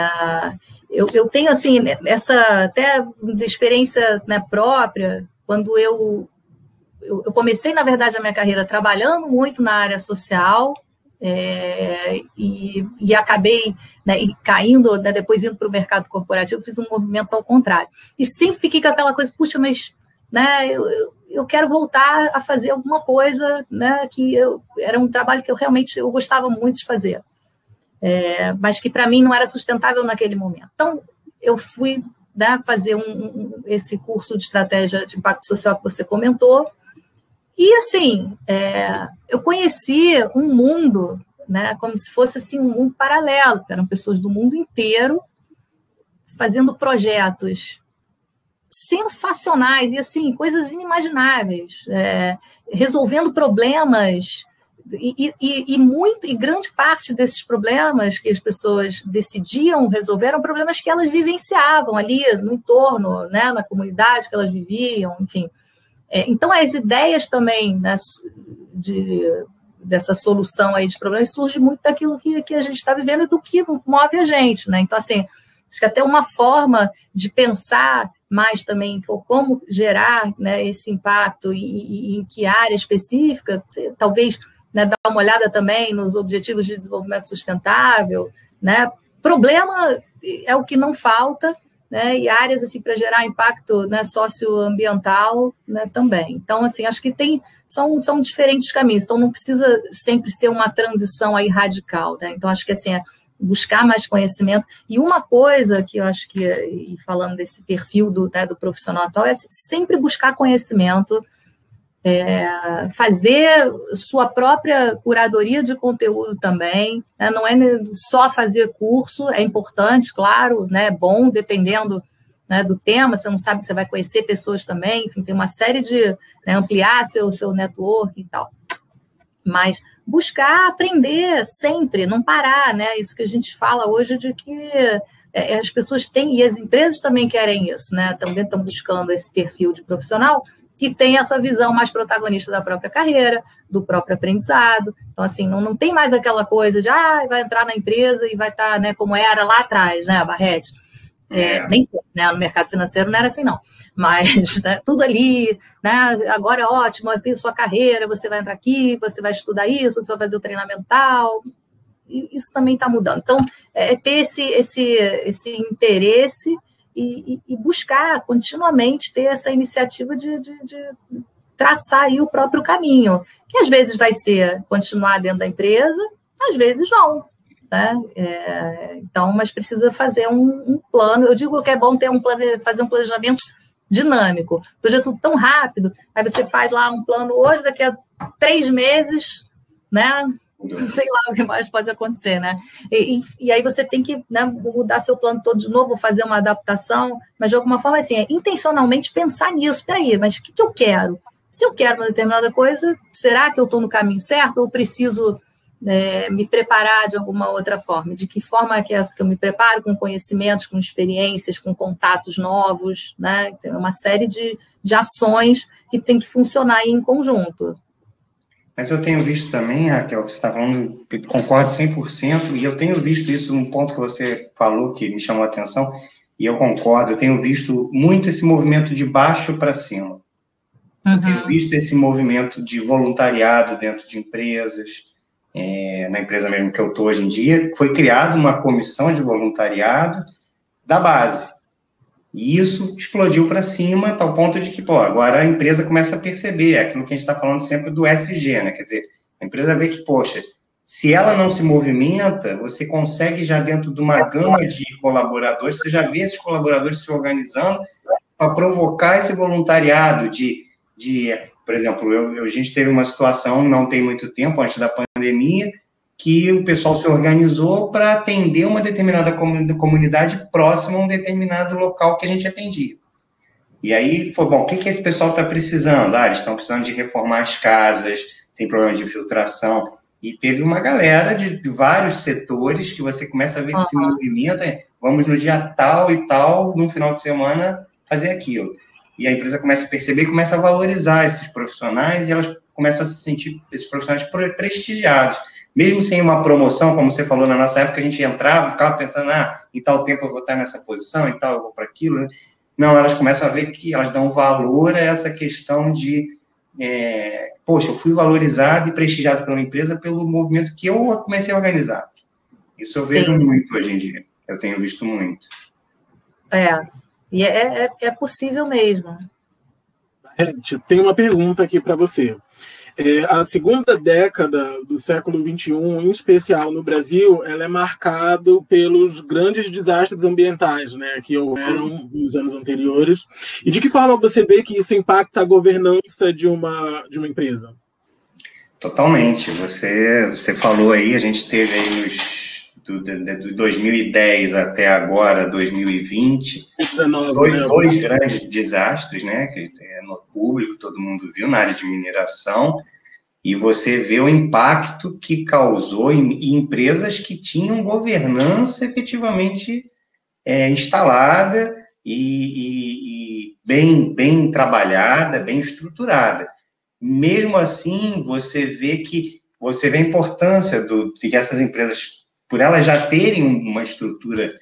eu, eu, tenho, assim, essa até experiência né, própria, quando eu, eu, eu, comecei, na verdade, a minha carreira trabalhando muito na área social, é, e, e, acabei né, caindo, né, depois indo para o mercado corporativo, fiz um movimento ao contrário. E sempre fiquei com aquela coisa, puxa, mas né, eu, eu quero voltar a fazer alguma coisa né, que eu, era um trabalho que eu realmente eu gostava muito de fazer, é, mas que para mim não era sustentável naquele momento. Então, eu fui né, fazer um, um, esse curso de estratégia de impacto social que você comentou, e assim, é, eu conheci um mundo, né, como se fosse assim um mundo paralelo, que eram pessoas do mundo inteiro fazendo projetos sensacionais e assim coisas inimagináveis, é, resolvendo problemas e, e, e, muito e grande parte desses problemas que as pessoas decidiam resolver eram problemas que elas vivenciavam ali no entorno, né, na comunidade que elas viviam, enfim. É, então, as ideias também né, de, dessa solução aí de problemas surge muito daquilo que, que a gente está vivendo e do que move a gente. Né? Então, assim, acho que até uma forma de pensar mais também como gerar né, esse impacto e, e, em que área específica, talvez né, dar uma olhada também nos objetivos de desenvolvimento sustentável. Né? Problema é o que não falta, né, e áreas assim para gerar impacto né, socioambiental né, também. Então, assim, acho que tem são, são diferentes caminhos. Então, não precisa sempre ser uma transição aí radical. Né? Então, acho que assim é buscar mais conhecimento. E uma coisa que eu acho que, e falando desse perfil do, né, do profissional atual, é sempre buscar conhecimento é, fazer sua própria curadoria de conteúdo também, né? não é só fazer curso, é importante, claro, né? é bom, dependendo né, do tema, você não sabe, você vai conhecer pessoas também, enfim, tem uma série de né, ampliar seu, seu network e tal. Mas buscar aprender sempre, não parar, né? Isso que a gente fala hoje de que é, as pessoas têm, e as empresas também querem isso, né? Também estão buscando esse perfil de profissional, que tem essa visão mais protagonista da própria carreira, do próprio aprendizado. Então, assim, não, não tem mais aquela coisa de, ah, vai entrar na empresa e vai estar, tá, né, como era lá atrás, né, Barrete. É, é. Nem sei, né, no mercado financeiro não era assim, não. Mas né, tudo ali, né, agora é ótimo, aqui sua carreira, você vai entrar aqui, você vai estudar isso, você vai fazer o treinamento tal. E isso também está mudando. Então, é, é ter esse, esse, esse interesse e, e, buscar continuamente ter essa iniciativa de, de, de traçar aí o próprio caminho, que às vezes vai ser continuar dentro da empresa, às vezes não. Né? É, então, mas precisa fazer um, um, plano. Eu digo que é bom ter um plano, fazer um planejamento dinâmico. É tudo tão rápido, aí você faz lá um plano hoje, daqui a três meses, né? sei lá o que mais pode acontecer, né? E, e, e aí você tem que né, mudar seu plano todo de novo, fazer uma adaptação, mas de alguma forma, assim, é intencionalmente pensar nisso. Peraí, mas o que, que eu quero? Se eu quero uma determinada coisa, será que eu estou no caminho certo ou preciso é, me preparar de alguma outra forma? De que forma é que é essa que eu me preparo? Com conhecimentos, com experiências, com contatos novos, né? Tem uma série de, de ações que tem que funcionar em conjunto. Mas eu tenho visto também, Raquel, que você está falando, concordo 100%, e eu tenho visto isso, um ponto que você falou que me chamou a atenção, e eu concordo, eu tenho visto muito esse movimento de baixo para cima. Uhum. Eu tenho uhum. visto esse movimento de voluntariado dentro de empresas, é, na empresa mesmo que eu estou hoje em dia, foi criada uma comissão de voluntariado da base. E isso explodiu para cima, a tal ponto de que, pô, agora a empresa começa a perceber, é aquilo que a gente está falando sempre do SG, né? Quer dizer, a empresa vê que, poxa, se ela não se movimenta, você consegue já dentro de uma gama de colaboradores, você já vê esses colaboradores se organizando para provocar esse voluntariado de, de por exemplo, eu, a gente teve uma situação não tem muito tempo, antes da pandemia, que o pessoal se organizou para atender uma determinada comunidade próxima a um determinado local que a gente atendia. E aí foi, bom, o que, que esse pessoal está precisando? Ah, eles estão precisando de reformar as casas, tem problema de filtração. E teve uma galera de, de vários setores que você começa a ver que se movimenta, é, vamos no dia tal e tal, no final de semana, fazer aquilo. E a empresa começa a perceber, começa a valorizar esses profissionais e elas começam a se sentir, esses profissionais, prestigiados mesmo sem uma promoção, como você falou na nossa época, a gente entrava, ficava pensando, ah, em tal tempo eu vou estar nessa posição, em tal eu vou para aquilo. Né? Não, elas começam a ver que elas dão valor a essa questão de é, poxa, eu fui valorizado e prestigiado pela empresa pelo movimento que eu comecei a organizar. Isso eu Sim. vejo muito hoje em dia. Eu tenho visto muito. É, e é, é, é possível mesmo. Gente, tem uma pergunta aqui para você. É, a segunda década do século XXI, em especial no Brasil, ela é marcada pelos grandes desastres ambientais né, que houveram nos anos anteriores. E de que forma você vê que isso impacta a governança de uma, de uma empresa? Totalmente. Você, você falou aí, a gente teve aí nos do, de, 2010 até agora, 2020, 19, dois, né? dois grandes desastres, né, que é no público, todo mundo viu, na área de mineração, e você vê o impacto que causou em, em empresas que tinham governança efetivamente é, instalada e, e, e, bem, bem trabalhada, bem estruturada. Mesmo assim, você vê que você vê a importância do, de que essas empresas por elas já terem uma estrutura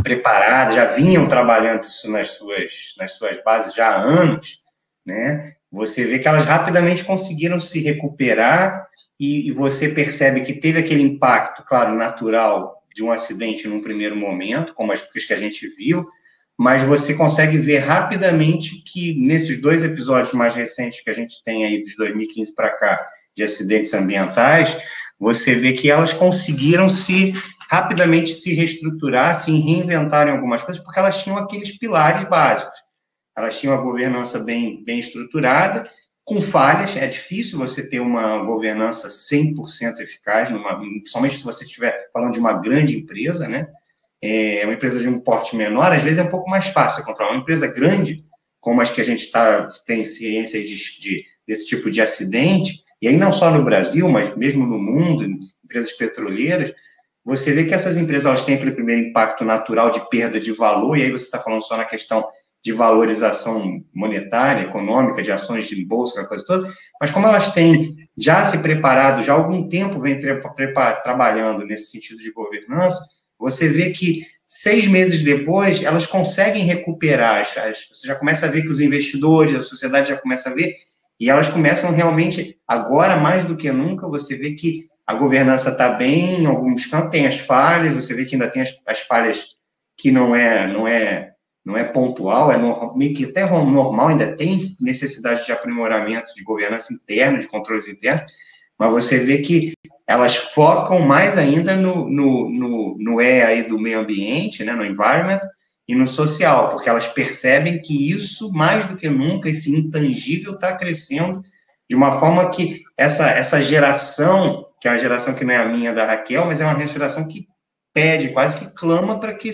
preparada, já vinham trabalhando isso nas suas, nas suas bases já há anos, né? Você vê que elas rapidamente conseguiram se recuperar e, e você percebe que teve aquele impacto, claro, natural de um acidente num primeiro momento, como as que a gente viu, mas você consegue ver rapidamente que nesses dois episódios mais recentes que a gente tem aí, de 2015 para cá, de acidentes ambientais, você vê que elas conseguiram se rapidamente se reestruturar, se reinventar em algumas coisas, porque elas tinham aqueles pilares básicos. Elas tinham a governança bem, bem estruturada, com falhas. É difícil você ter uma governança 100% eficaz, numa, principalmente se você estiver falando de uma grande empresa, né? É uma empresa de um porte menor, às vezes é um pouco mais fácil controlar. Uma empresa grande, como as que a gente tá, tem ciência de, de, desse tipo de acidente, e aí não só no Brasil, mas mesmo no mundo, empresas petroleiras, você vê que essas empresas elas têm aquele primeiro impacto natural de perda de valor, e aí você está falando só na questão de valorização monetária, econômica, de ações de bolsa, aquela coisa toda, mas como elas têm já se preparado, já há algum tempo vem trabalhando nesse sentido de governança, você vê que seis meses depois elas conseguem recuperar, você já começa a ver que os investidores, a sociedade já começa a ver e elas começam realmente, agora mais do que nunca, você vê que a governança está bem, em alguns campos tem as falhas, você vê que ainda tem as, as falhas que não é, não é, não é pontual, é meio que até normal, ainda tem necessidade de aprimoramento de governança interna, de controles internos, mas você vê que elas focam mais ainda no, no, no, no E aí do meio ambiente, né, no environment, e no social, porque elas percebem que isso, mais do que nunca, esse intangível está crescendo de uma forma que essa, essa geração, que é uma geração que não é a minha da Raquel, mas é uma geração que pede, quase que clama para que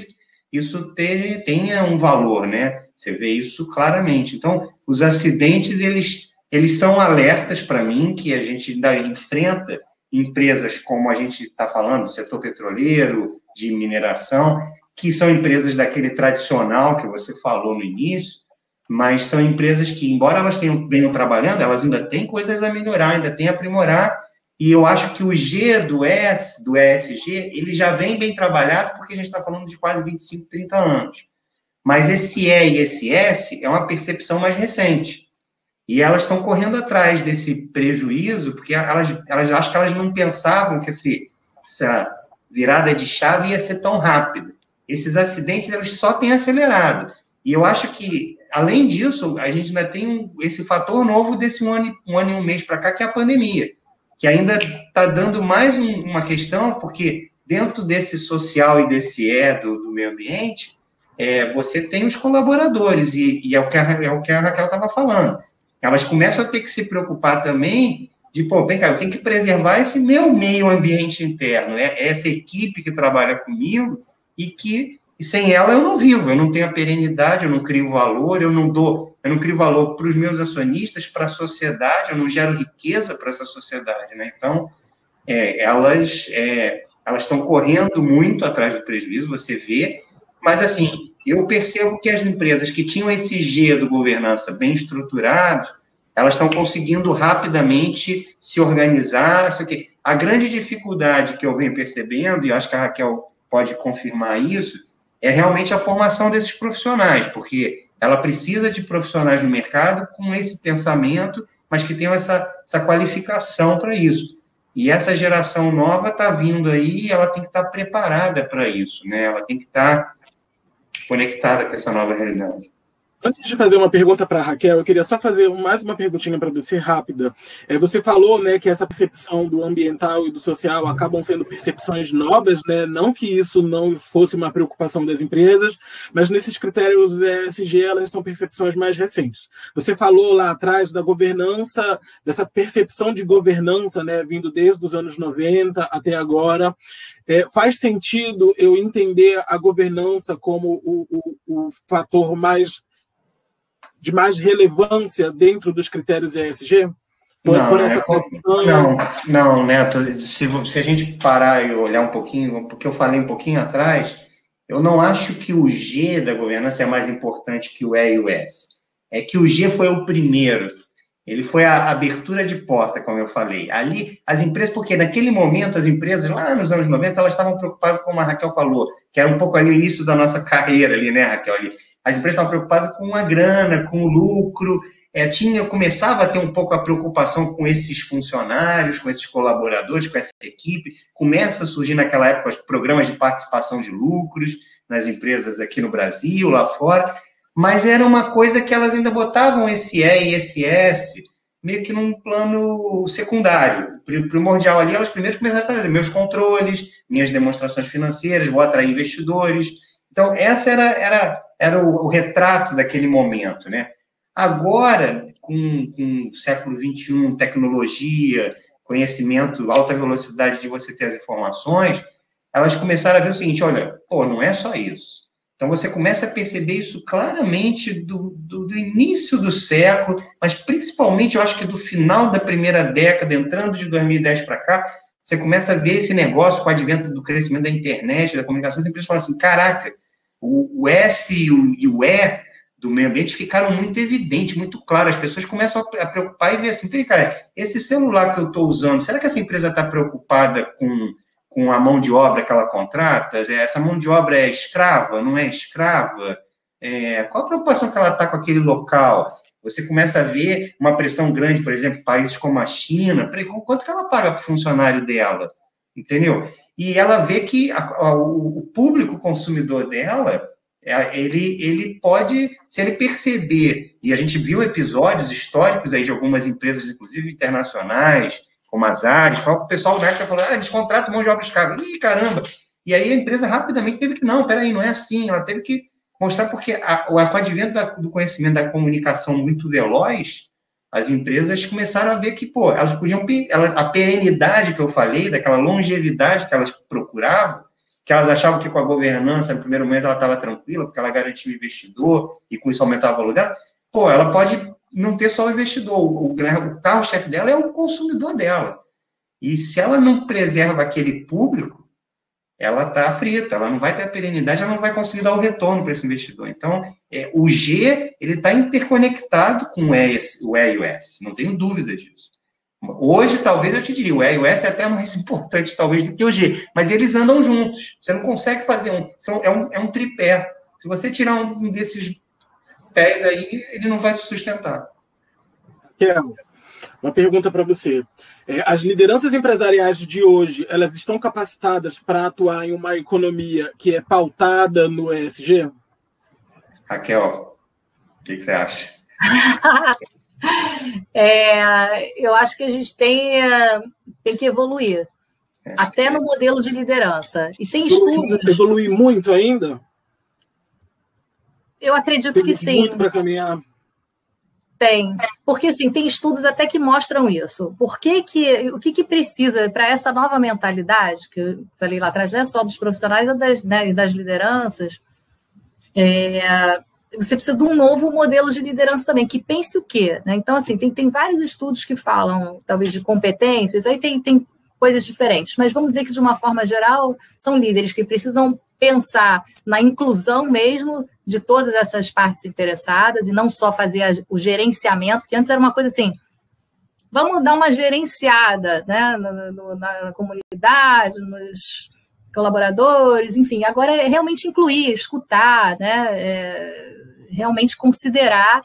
isso tenha, tenha um valor, né? Você vê isso claramente. Então, os acidentes, eles, eles são alertas para mim que a gente ainda enfrenta empresas como a gente está falando, setor petroleiro, de mineração, que são empresas daquele tradicional que você falou no início, mas são empresas que, embora elas tenham, venham trabalhando, elas ainda têm coisas a melhorar, ainda têm a aprimorar, e eu acho que o G do S, do ESG, ele já vem bem trabalhado, porque a gente está falando de quase 25, 30 anos. Mas esse E e esse S é uma percepção mais recente. E elas estão correndo atrás desse prejuízo, porque elas, elas acho que elas não pensavam que esse, essa virada de chave ia ser tão rápida esses acidentes eles só têm acelerado. E eu acho que, além disso, a gente ainda tem esse fator novo desse um ano, um ano e um mês para cá, que é a pandemia, que ainda está dando mais um, uma questão, porque dentro desse social e desse E do, do meio ambiente, é, você tem os colaboradores, e, e é, o que a, é o que a Raquel estava falando. Elas começam a ter que se preocupar também de, pô, vem cá, eu tenho que preservar esse meu meio ambiente interno, né? essa equipe que trabalha comigo, e que e sem ela eu não vivo, eu não tenho a perenidade, eu não crio valor, eu não dou, eu não crio valor para os meus acionistas, para a sociedade, eu não gero riqueza para essa sociedade, né? Então, é, elas é, elas estão correndo muito atrás do prejuízo, você vê, mas assim, eu percebo que as empresas que tinham esse G do governança bem estruturado, elas estão conseguindo rapidamente se organizar. Isso aqui. A grande dificuldade que eu venho percebendo, e acho que a Raquel pode confirmar isso, é realmente a formação desses profissionais, porque ela precisa de profissionais no mercado com esse pensamento mas que tenham essa, essa qualificação para isso. E essa geração nova está vindo aí, ela tem que estar tá preparada para isso, né? Ela tem que estar tá conectada com essa nova realidade. Antes de fazer uma pergunta para Raquel, eu queria só fazer mais uma perguntinha para você rápida. É, você falou né, que essa percepção do ambiental e do social acabam sendo percepções novas, né? não que isso não fosse uma preocupação das empresas, mas nesses critérios ESG elas são percepções mais recentes. Você falou lá atrás da governança, dessa percepção de governança né, vindo desde os anos 90 até agora. É, faz sentido eu entender a governança como o, o, o fator mais de mais relevância dentro dos critérios ESG? Por, não, por é, não, não, Neto, se, se a gente parar e olhar um pouquinho, porque eu falei um pouquinho atrás, eu não acho que o G da governança é mais importante que o E e o S. É que o G foi o primeiro. Ele foi a abertura de porta, como eu falei. Ali, as empresas, porque naquele momento, as empresas, lá nos anos 90, elas estavam preocupadas, como a Raquel falou, que era um pouco ali o início da nossa carreira ali, né, Raquel? Ali as empresas estavam preocupadas com a grana, com o lucro, é, tinha, começava a ter um pouco a preocupação com esses funcionários, com esses colaboradores, com essa equipe. Começa a surgir naquela época os programas de participação de lucros nas empresas aqui no Brasil, lá fora, mas era uma coisa que elas ainda botavam esse E e esse S meio que num plano secundário. Primordial ali, elas primeiro começaram a fazer meus controles, minhas demonstrações financeiras, vou atrair investidores. Então, essa era, era era o, o retrato daquele momento, né? Agora, com, com o século XXI, tecnologia, conhecimento, alta velocidade de você ter as informações, elas começaram a ver o seguinte: olha, pô, não é só isso. Então você começa a perceber isso claramente do, do, do, início do século, mas principalmente eu acho que do final da primeira década, entrando de 2010 para cá, você começa a ver esse negócio com o advento do crescimento da internet, da comunicação, as empresas falam assim: caraca, o, o S e o, e o E do meio ambiente ficaram muito evidentes, muito claros. As pessoas começam a preocupar e ver assim, cara, esse celular que eu estou usando, será que essa empresa está preocupada com, com a mão de obra que ela contrata? Essa mão de obra é escrava, não é escrava? É, qual a preocupação que ela está com aquele local? Você começa a ver uma pressão grande, por exemplo, países como a China, quanto que ela paga para o funcionário dela? Entendeu? e ela vê que a, a, o público consumidor dela, é, ele, ele pode, se ele perceber, e a gente viu episódios históricos aí de algumas empresas, inclusive internacionais, como as Ares, o pessoal da época falou, ah, eles contratam mão de obra escrava. Ih, caramba! E aí a empresa rapidamente teve que, não, peraí, não é assim, ela teve que mostrar, porque a, o advento do conhecimento da comunicação muito veloz, as empresas começaram a ver que, pô, elas podiam, ela, a perenidade que eu falei, daquela longevidade que elas procuravam, que elas achavam que com a governança, no primeiro momento, ela estava tranquila, porque ela garantia o investidor e com isso aumentava o valor dela, pô, ela pode não ter só o investidor, o, o carro-chefe dela é o consumidor dela. E se ela não preserva aquele público, ela está frita, ela não vai ter a perenidade, ela não vai conseguir dar o retorno para esse investidor. Então, é, o G ele está interconectado com o E, o e e o S, não tenho dúvida disso. Hoje, talvez eu te diria, o E e o S é até mais importante, talvez, do que o G, mas eles andam juntos. Você não consegue fazer um. São, é, um é um tripé. Se você tirar um desses pés aí, ele não vai se sustentar. Kel, uma pergunta para você. É, as lideranças empresariais de hoje, elas estão capacitadas para atuar em uma economia que é pautada no ESG? Raquel, o que, que você acha? é, eu acho que a gente tem, tem que evoluir, é. até no modelo de liderança. E tem estudos. Evoluir muito ainda? Eu acredito tem que sim. Muito para caminhar. Tem, porque assim, tem estudos até que mostram isso. Por que que, o que, que precisa para essa nova mentalidade, que eu falei lá atrás, não é só dos profissionais, é das, né, das lideranças, é, você precisa de um novo modelo de liderança também, que pense o quê? Né? Então, assim, tem, tem vários estudos que falam, talvez, de competências, aí tem, tem coisas diferentes, mas vamos dizer que, de uma forma geral, são líderes que precisam pensar na inclusão mesmo de todas essas partes interessadas e não só fazer o gerenciamento, porque antes era uma coisa assim, vamos dar uma gerenciada né, na, na comunidade, nos colaboradores, enfim, agora é realmente incluir, escutar, né, é, realmente considerar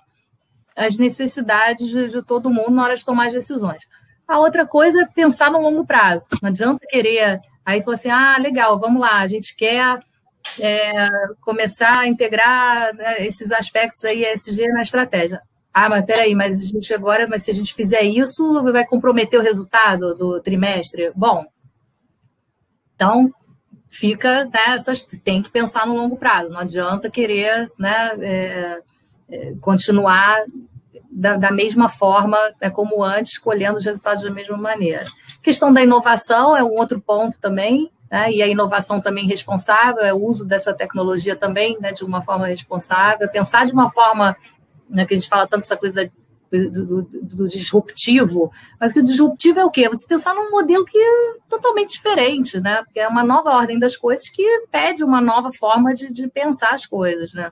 as necessidades de, de todo mundo na hora de tomar as decisões. A outra coisa é pensar no longo prazo. Não adianta querer. Aí falou assim: ah, legal, vamos lá, a gente quer é, começar a integrar né, esses aspectos aí, ESG, na estratégia. Ah, mas peraí, mas a gente agora, mas se a gente fizer isso, vai comprometer o resultado do trimestre? Bom, então fica né, tem que pensar no longo prazo, não adianta querer né, é, é, continuar da, da mesma forma né, como antes, colhendo os resultados da mesma maneira. A questão da inovação é um outro ponto também, né, e a inovação também responsável, é o uso dessa tecnologia também né, de uma forma responsável, pensar de uma forma, né, que a gente fala tanto essa coisa da, do, do, do, disruptivo, mas que o disruptivo é o quê? Você pensar num modelo que é totalmente diferente, né? Porque é uma nova ordem das coisas que pede uma nova forma de, de pensar as coisas, né?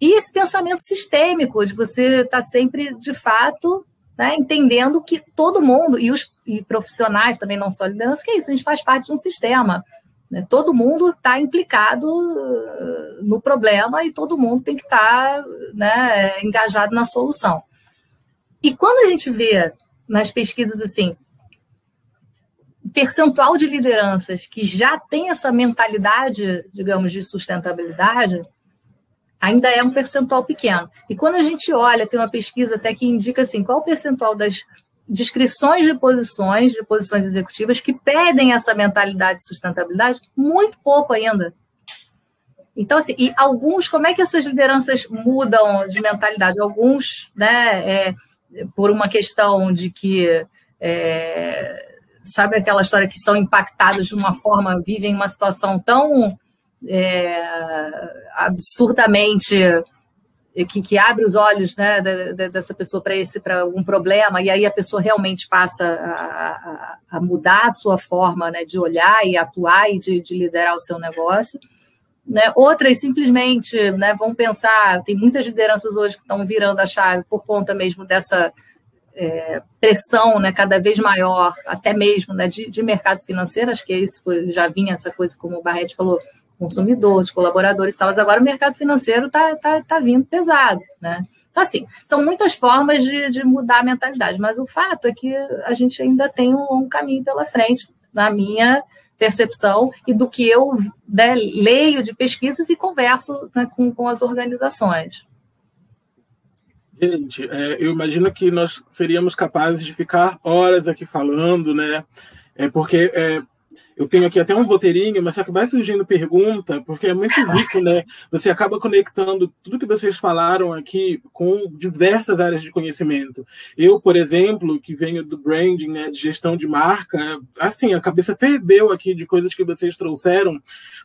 E esse pensamento sistêmico, de você estar tá sempre, de fato, né, entendendo que todo mundo, e os e profissionais também, não só liderança, que é isso, a gente faz parte de um sistema. Né? Todo mundo está implicado uh, no problema e todo mundo tem que estar tá, né, engajado na solução. E quando a gente vê nas pesquisas assim, percentual de lideranças que já tem essa mentalidade, digamos, de sustentabilidade, ainda é um percentual pequeno. E quando a gente olha, tem uma pesquisa até que indica assim, qual o percentual das descrições de posições, de posições executivas que pedem essa mentalidade de sustentabilidade, muito pouco ainda. Então, assim, e alguns, como é que essas lideranças mudam de mentalidade? Alguns, né, é, por uma questão de que, é, sabe aquela história que são impactados de uma forma, vivem uma situação tão é, absurdamente que, que, abre os olhos né, dessa pessoa para esse para algum problema e aí a pessoa realmente passa a, a, a, mudar a sua forma né, de olhar e atuar e de, de liderar o seu negócio. Né? Outras simplesmente né, vão pensar, tem muitas lideranças hoje que estão virando a chave por conta mesmo dessa é, pressão né, cada vez maior, até mesmo né, de, de mercado financeiro, acho que isso foi, já vinha essa coisa, como o Barretti falou, consumidores, colaboradores e tal, mas agora o mercado financeiro está tá, tá vindo pesado, né? Então, assim, são muitas formas de, de, mudar a mentalidade, mas o fato é que a gente ainda tem um longo caminho pela frente, na minha percepção, e do que eu né, leio de pesquisas e converso né, com, com as organizações. Gente, é, eu imagino que nós seríamos capazes de ficar horas aqui falando, né? É porque é, eu tenho aqui até um roteirinho, mas só que vai surgindo pergunta, porque é muito rico, né? Você acaba conectando tudo que vocês falaram aqui com diversas áreas de conhecimento. Eu, por exemplo, que venho do branding, né, de gestão de marca, assim, a cabeça ferveu aqui de coisas que vocês trouxeram,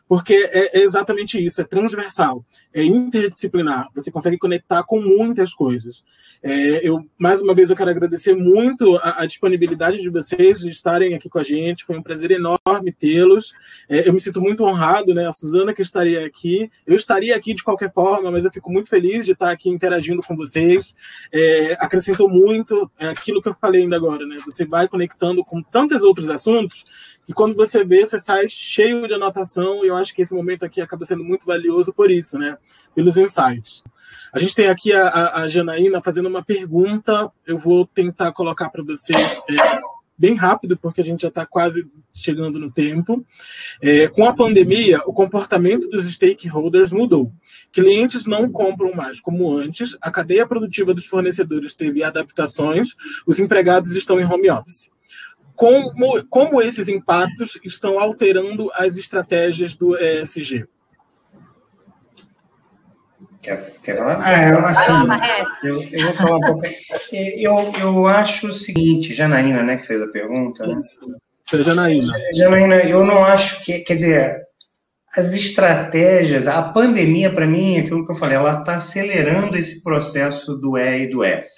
porque é, é exatamente isso, é transversal, é interdisciplinar. Você consegue conectar com muitas coisas. É, eu mais uma vez eu quero agradecer muito a, a disponibilidade de vocês de estarem aqui com a gente. Foi um prazer enorme enorme tê-los. É, eu me sinto muito honrado, né? A Suzana que estaria aqui. Eu estaria aqui de qualquer forma, mas eu fico muito feliz de estar aqui interagindo com vocês. É, acrescentou muito é, aquilo que eu falei ainda agora, né? Você vai conectando com tantos outros assuntos e quando você vê, você sai cheio de anotação, e eu acho que esse momento aqui acaba sendo muito valioso por isso, né? Pelos insights. A gente tem aqui a, a, a Janaína fazendo uma pergunta, eu vou tentar colocar para vocês. É, bem rápido, porque a gente já está quase chegando no tempo. É, com a pandemia, o comportamento dos stakeholders mudou. Clientes não compram mais como antes, a cadeia produtiva dos fornecedores teve adaptações, os empregados estão em home office. Como, como esses impactos estão alterando as estratégias do ESG? Quer, quer falar? Ah, eu, assim, eu, eu, vou falar um pouco. Eu, eu acho o seguinte, Janaína, né, que fez a pergunta, né? Foi Janaína. Janaína, eu não acho que, quer dizer, as estratégias, a pandemia, para mim, é aquilo que eu falei, ela está acelerando esse processo do E e do S,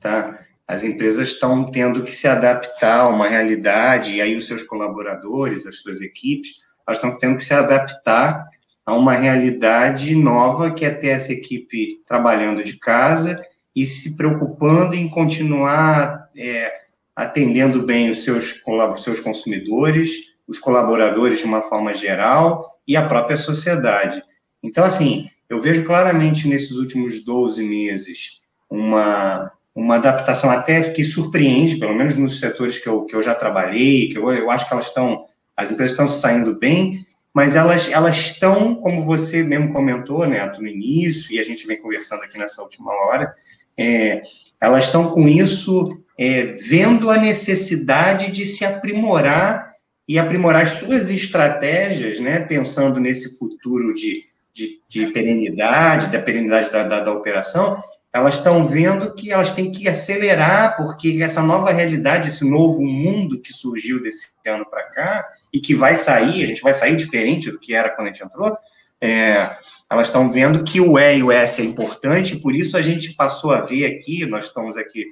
tá? As empresas estão tendo que se adaptar a uma realidade, e aí os seus colaboradores, as suas equipes, elas estão tendo que se adaptar a uma realidade nova que é ter essa equipe trabalhando de casa e se preocupando em continuar é, atendendo bem os seus, seus consumidores, os colaboradores de uma forma geral e a própria sociedade. Então, assim, eu vejo claramente nesses últimos 12 meses uma, uma adaptação até que surpreende, pelo menos nos setores que eu, que eu já trabalhei, que eu, eu acho que elas estão, as empresas estão saindo bem, mas elas, elas estão, como você mesmo comentou, Neto, no início, e a gente vem conversando aqui nessa última hora, é, elas estão com isso, é, vendo a necessidade de se aprimorar e aprimorar as suas estratégias, né, pensando nesse futuro de, de, de perenidade, da perenidade da, da, da operação, elas estão vendo que elas têm que acelerar, porque essa nova realidade, esse novo mundo que surgiu desse ano para cá, e que vai sair, a gente vai sair diferente do que era quando a gente entrou, é, elas estão vendo que o E e o S é importante, por isso a gente passou a ver aqui, nós estamos aqui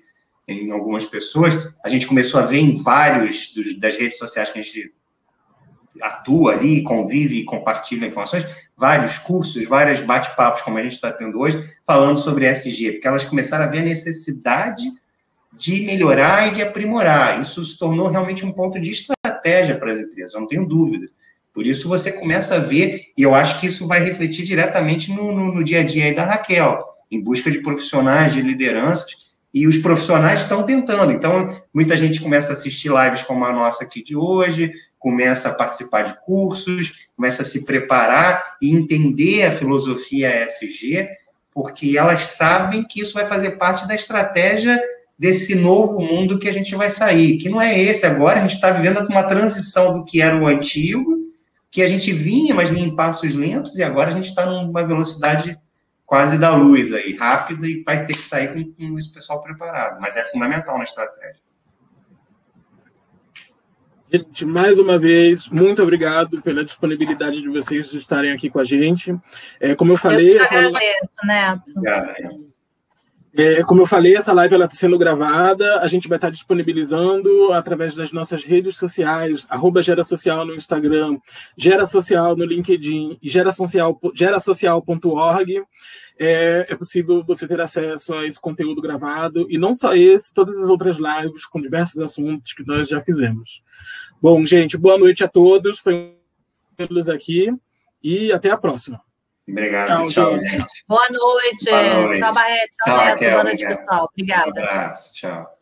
em algumas pessoas, a gente começou a ver em vários dos, das redes sociais que a gente atua ali, convive e compartilha informações, vários cursos, vários bate-papos, como a gente está tendo hoje, falando sobre SG, porque elas começaram a ver a necessidade de melhorar e de aprimorar. Isso se tornou realmente um ponto de estratégia para as empresas, não tenho dúvida. Por isso você começa a ver, e eu acho que isso vai refletir diretamente no, no, no dia a dia da Raquel, em busca de profissionais, de lideranças, e os profissionais estão tentando. Então, muita gente começa a assistir lives como a nossa aqui de hoje, começa a participar de cursos, começa a se preparar e entender a filosofia ESG, porque elas sabem que isso vai fazer parte da estratégia desse novo mundo que a gente vai sair, que não é esse agora, a gente está vivendo uma transição do que era o antigo, que a gente vinha, mas em passos lentos, e agora a gente está numa velocidade quase da luz aí, rápida, e vai ter que sair com, com esse pessoal preparado, mas é fundamental na estratégia. Gente, mais uma vez, muito obrigado pela disponibilidade de vocês estarem aqui com a gente. É, como eu falei. Eu te agradeço, Neto. É, como eu falei, essa live está sendo gravada. A gente vai estar disponibilizando através das nossas redes sociais, arroba Gera Social no Instagram, Gera Social no LinkedIn e gerasocial.org. É, é possível você ter acesso a esse conteúdo gravado, e não só esse, todas as outras lives com diversos assuntos que nós já fizemos. Bom, gente, boa noite a todos. Foi um tê-los aqui e até a próxima. Obrigado, tchau, tchau gente. Boa noite. Boa noite. Tchau, Barreto. Tchau, tchau. Boa noite, pessoal. Obrigada. Um abraço, tchau.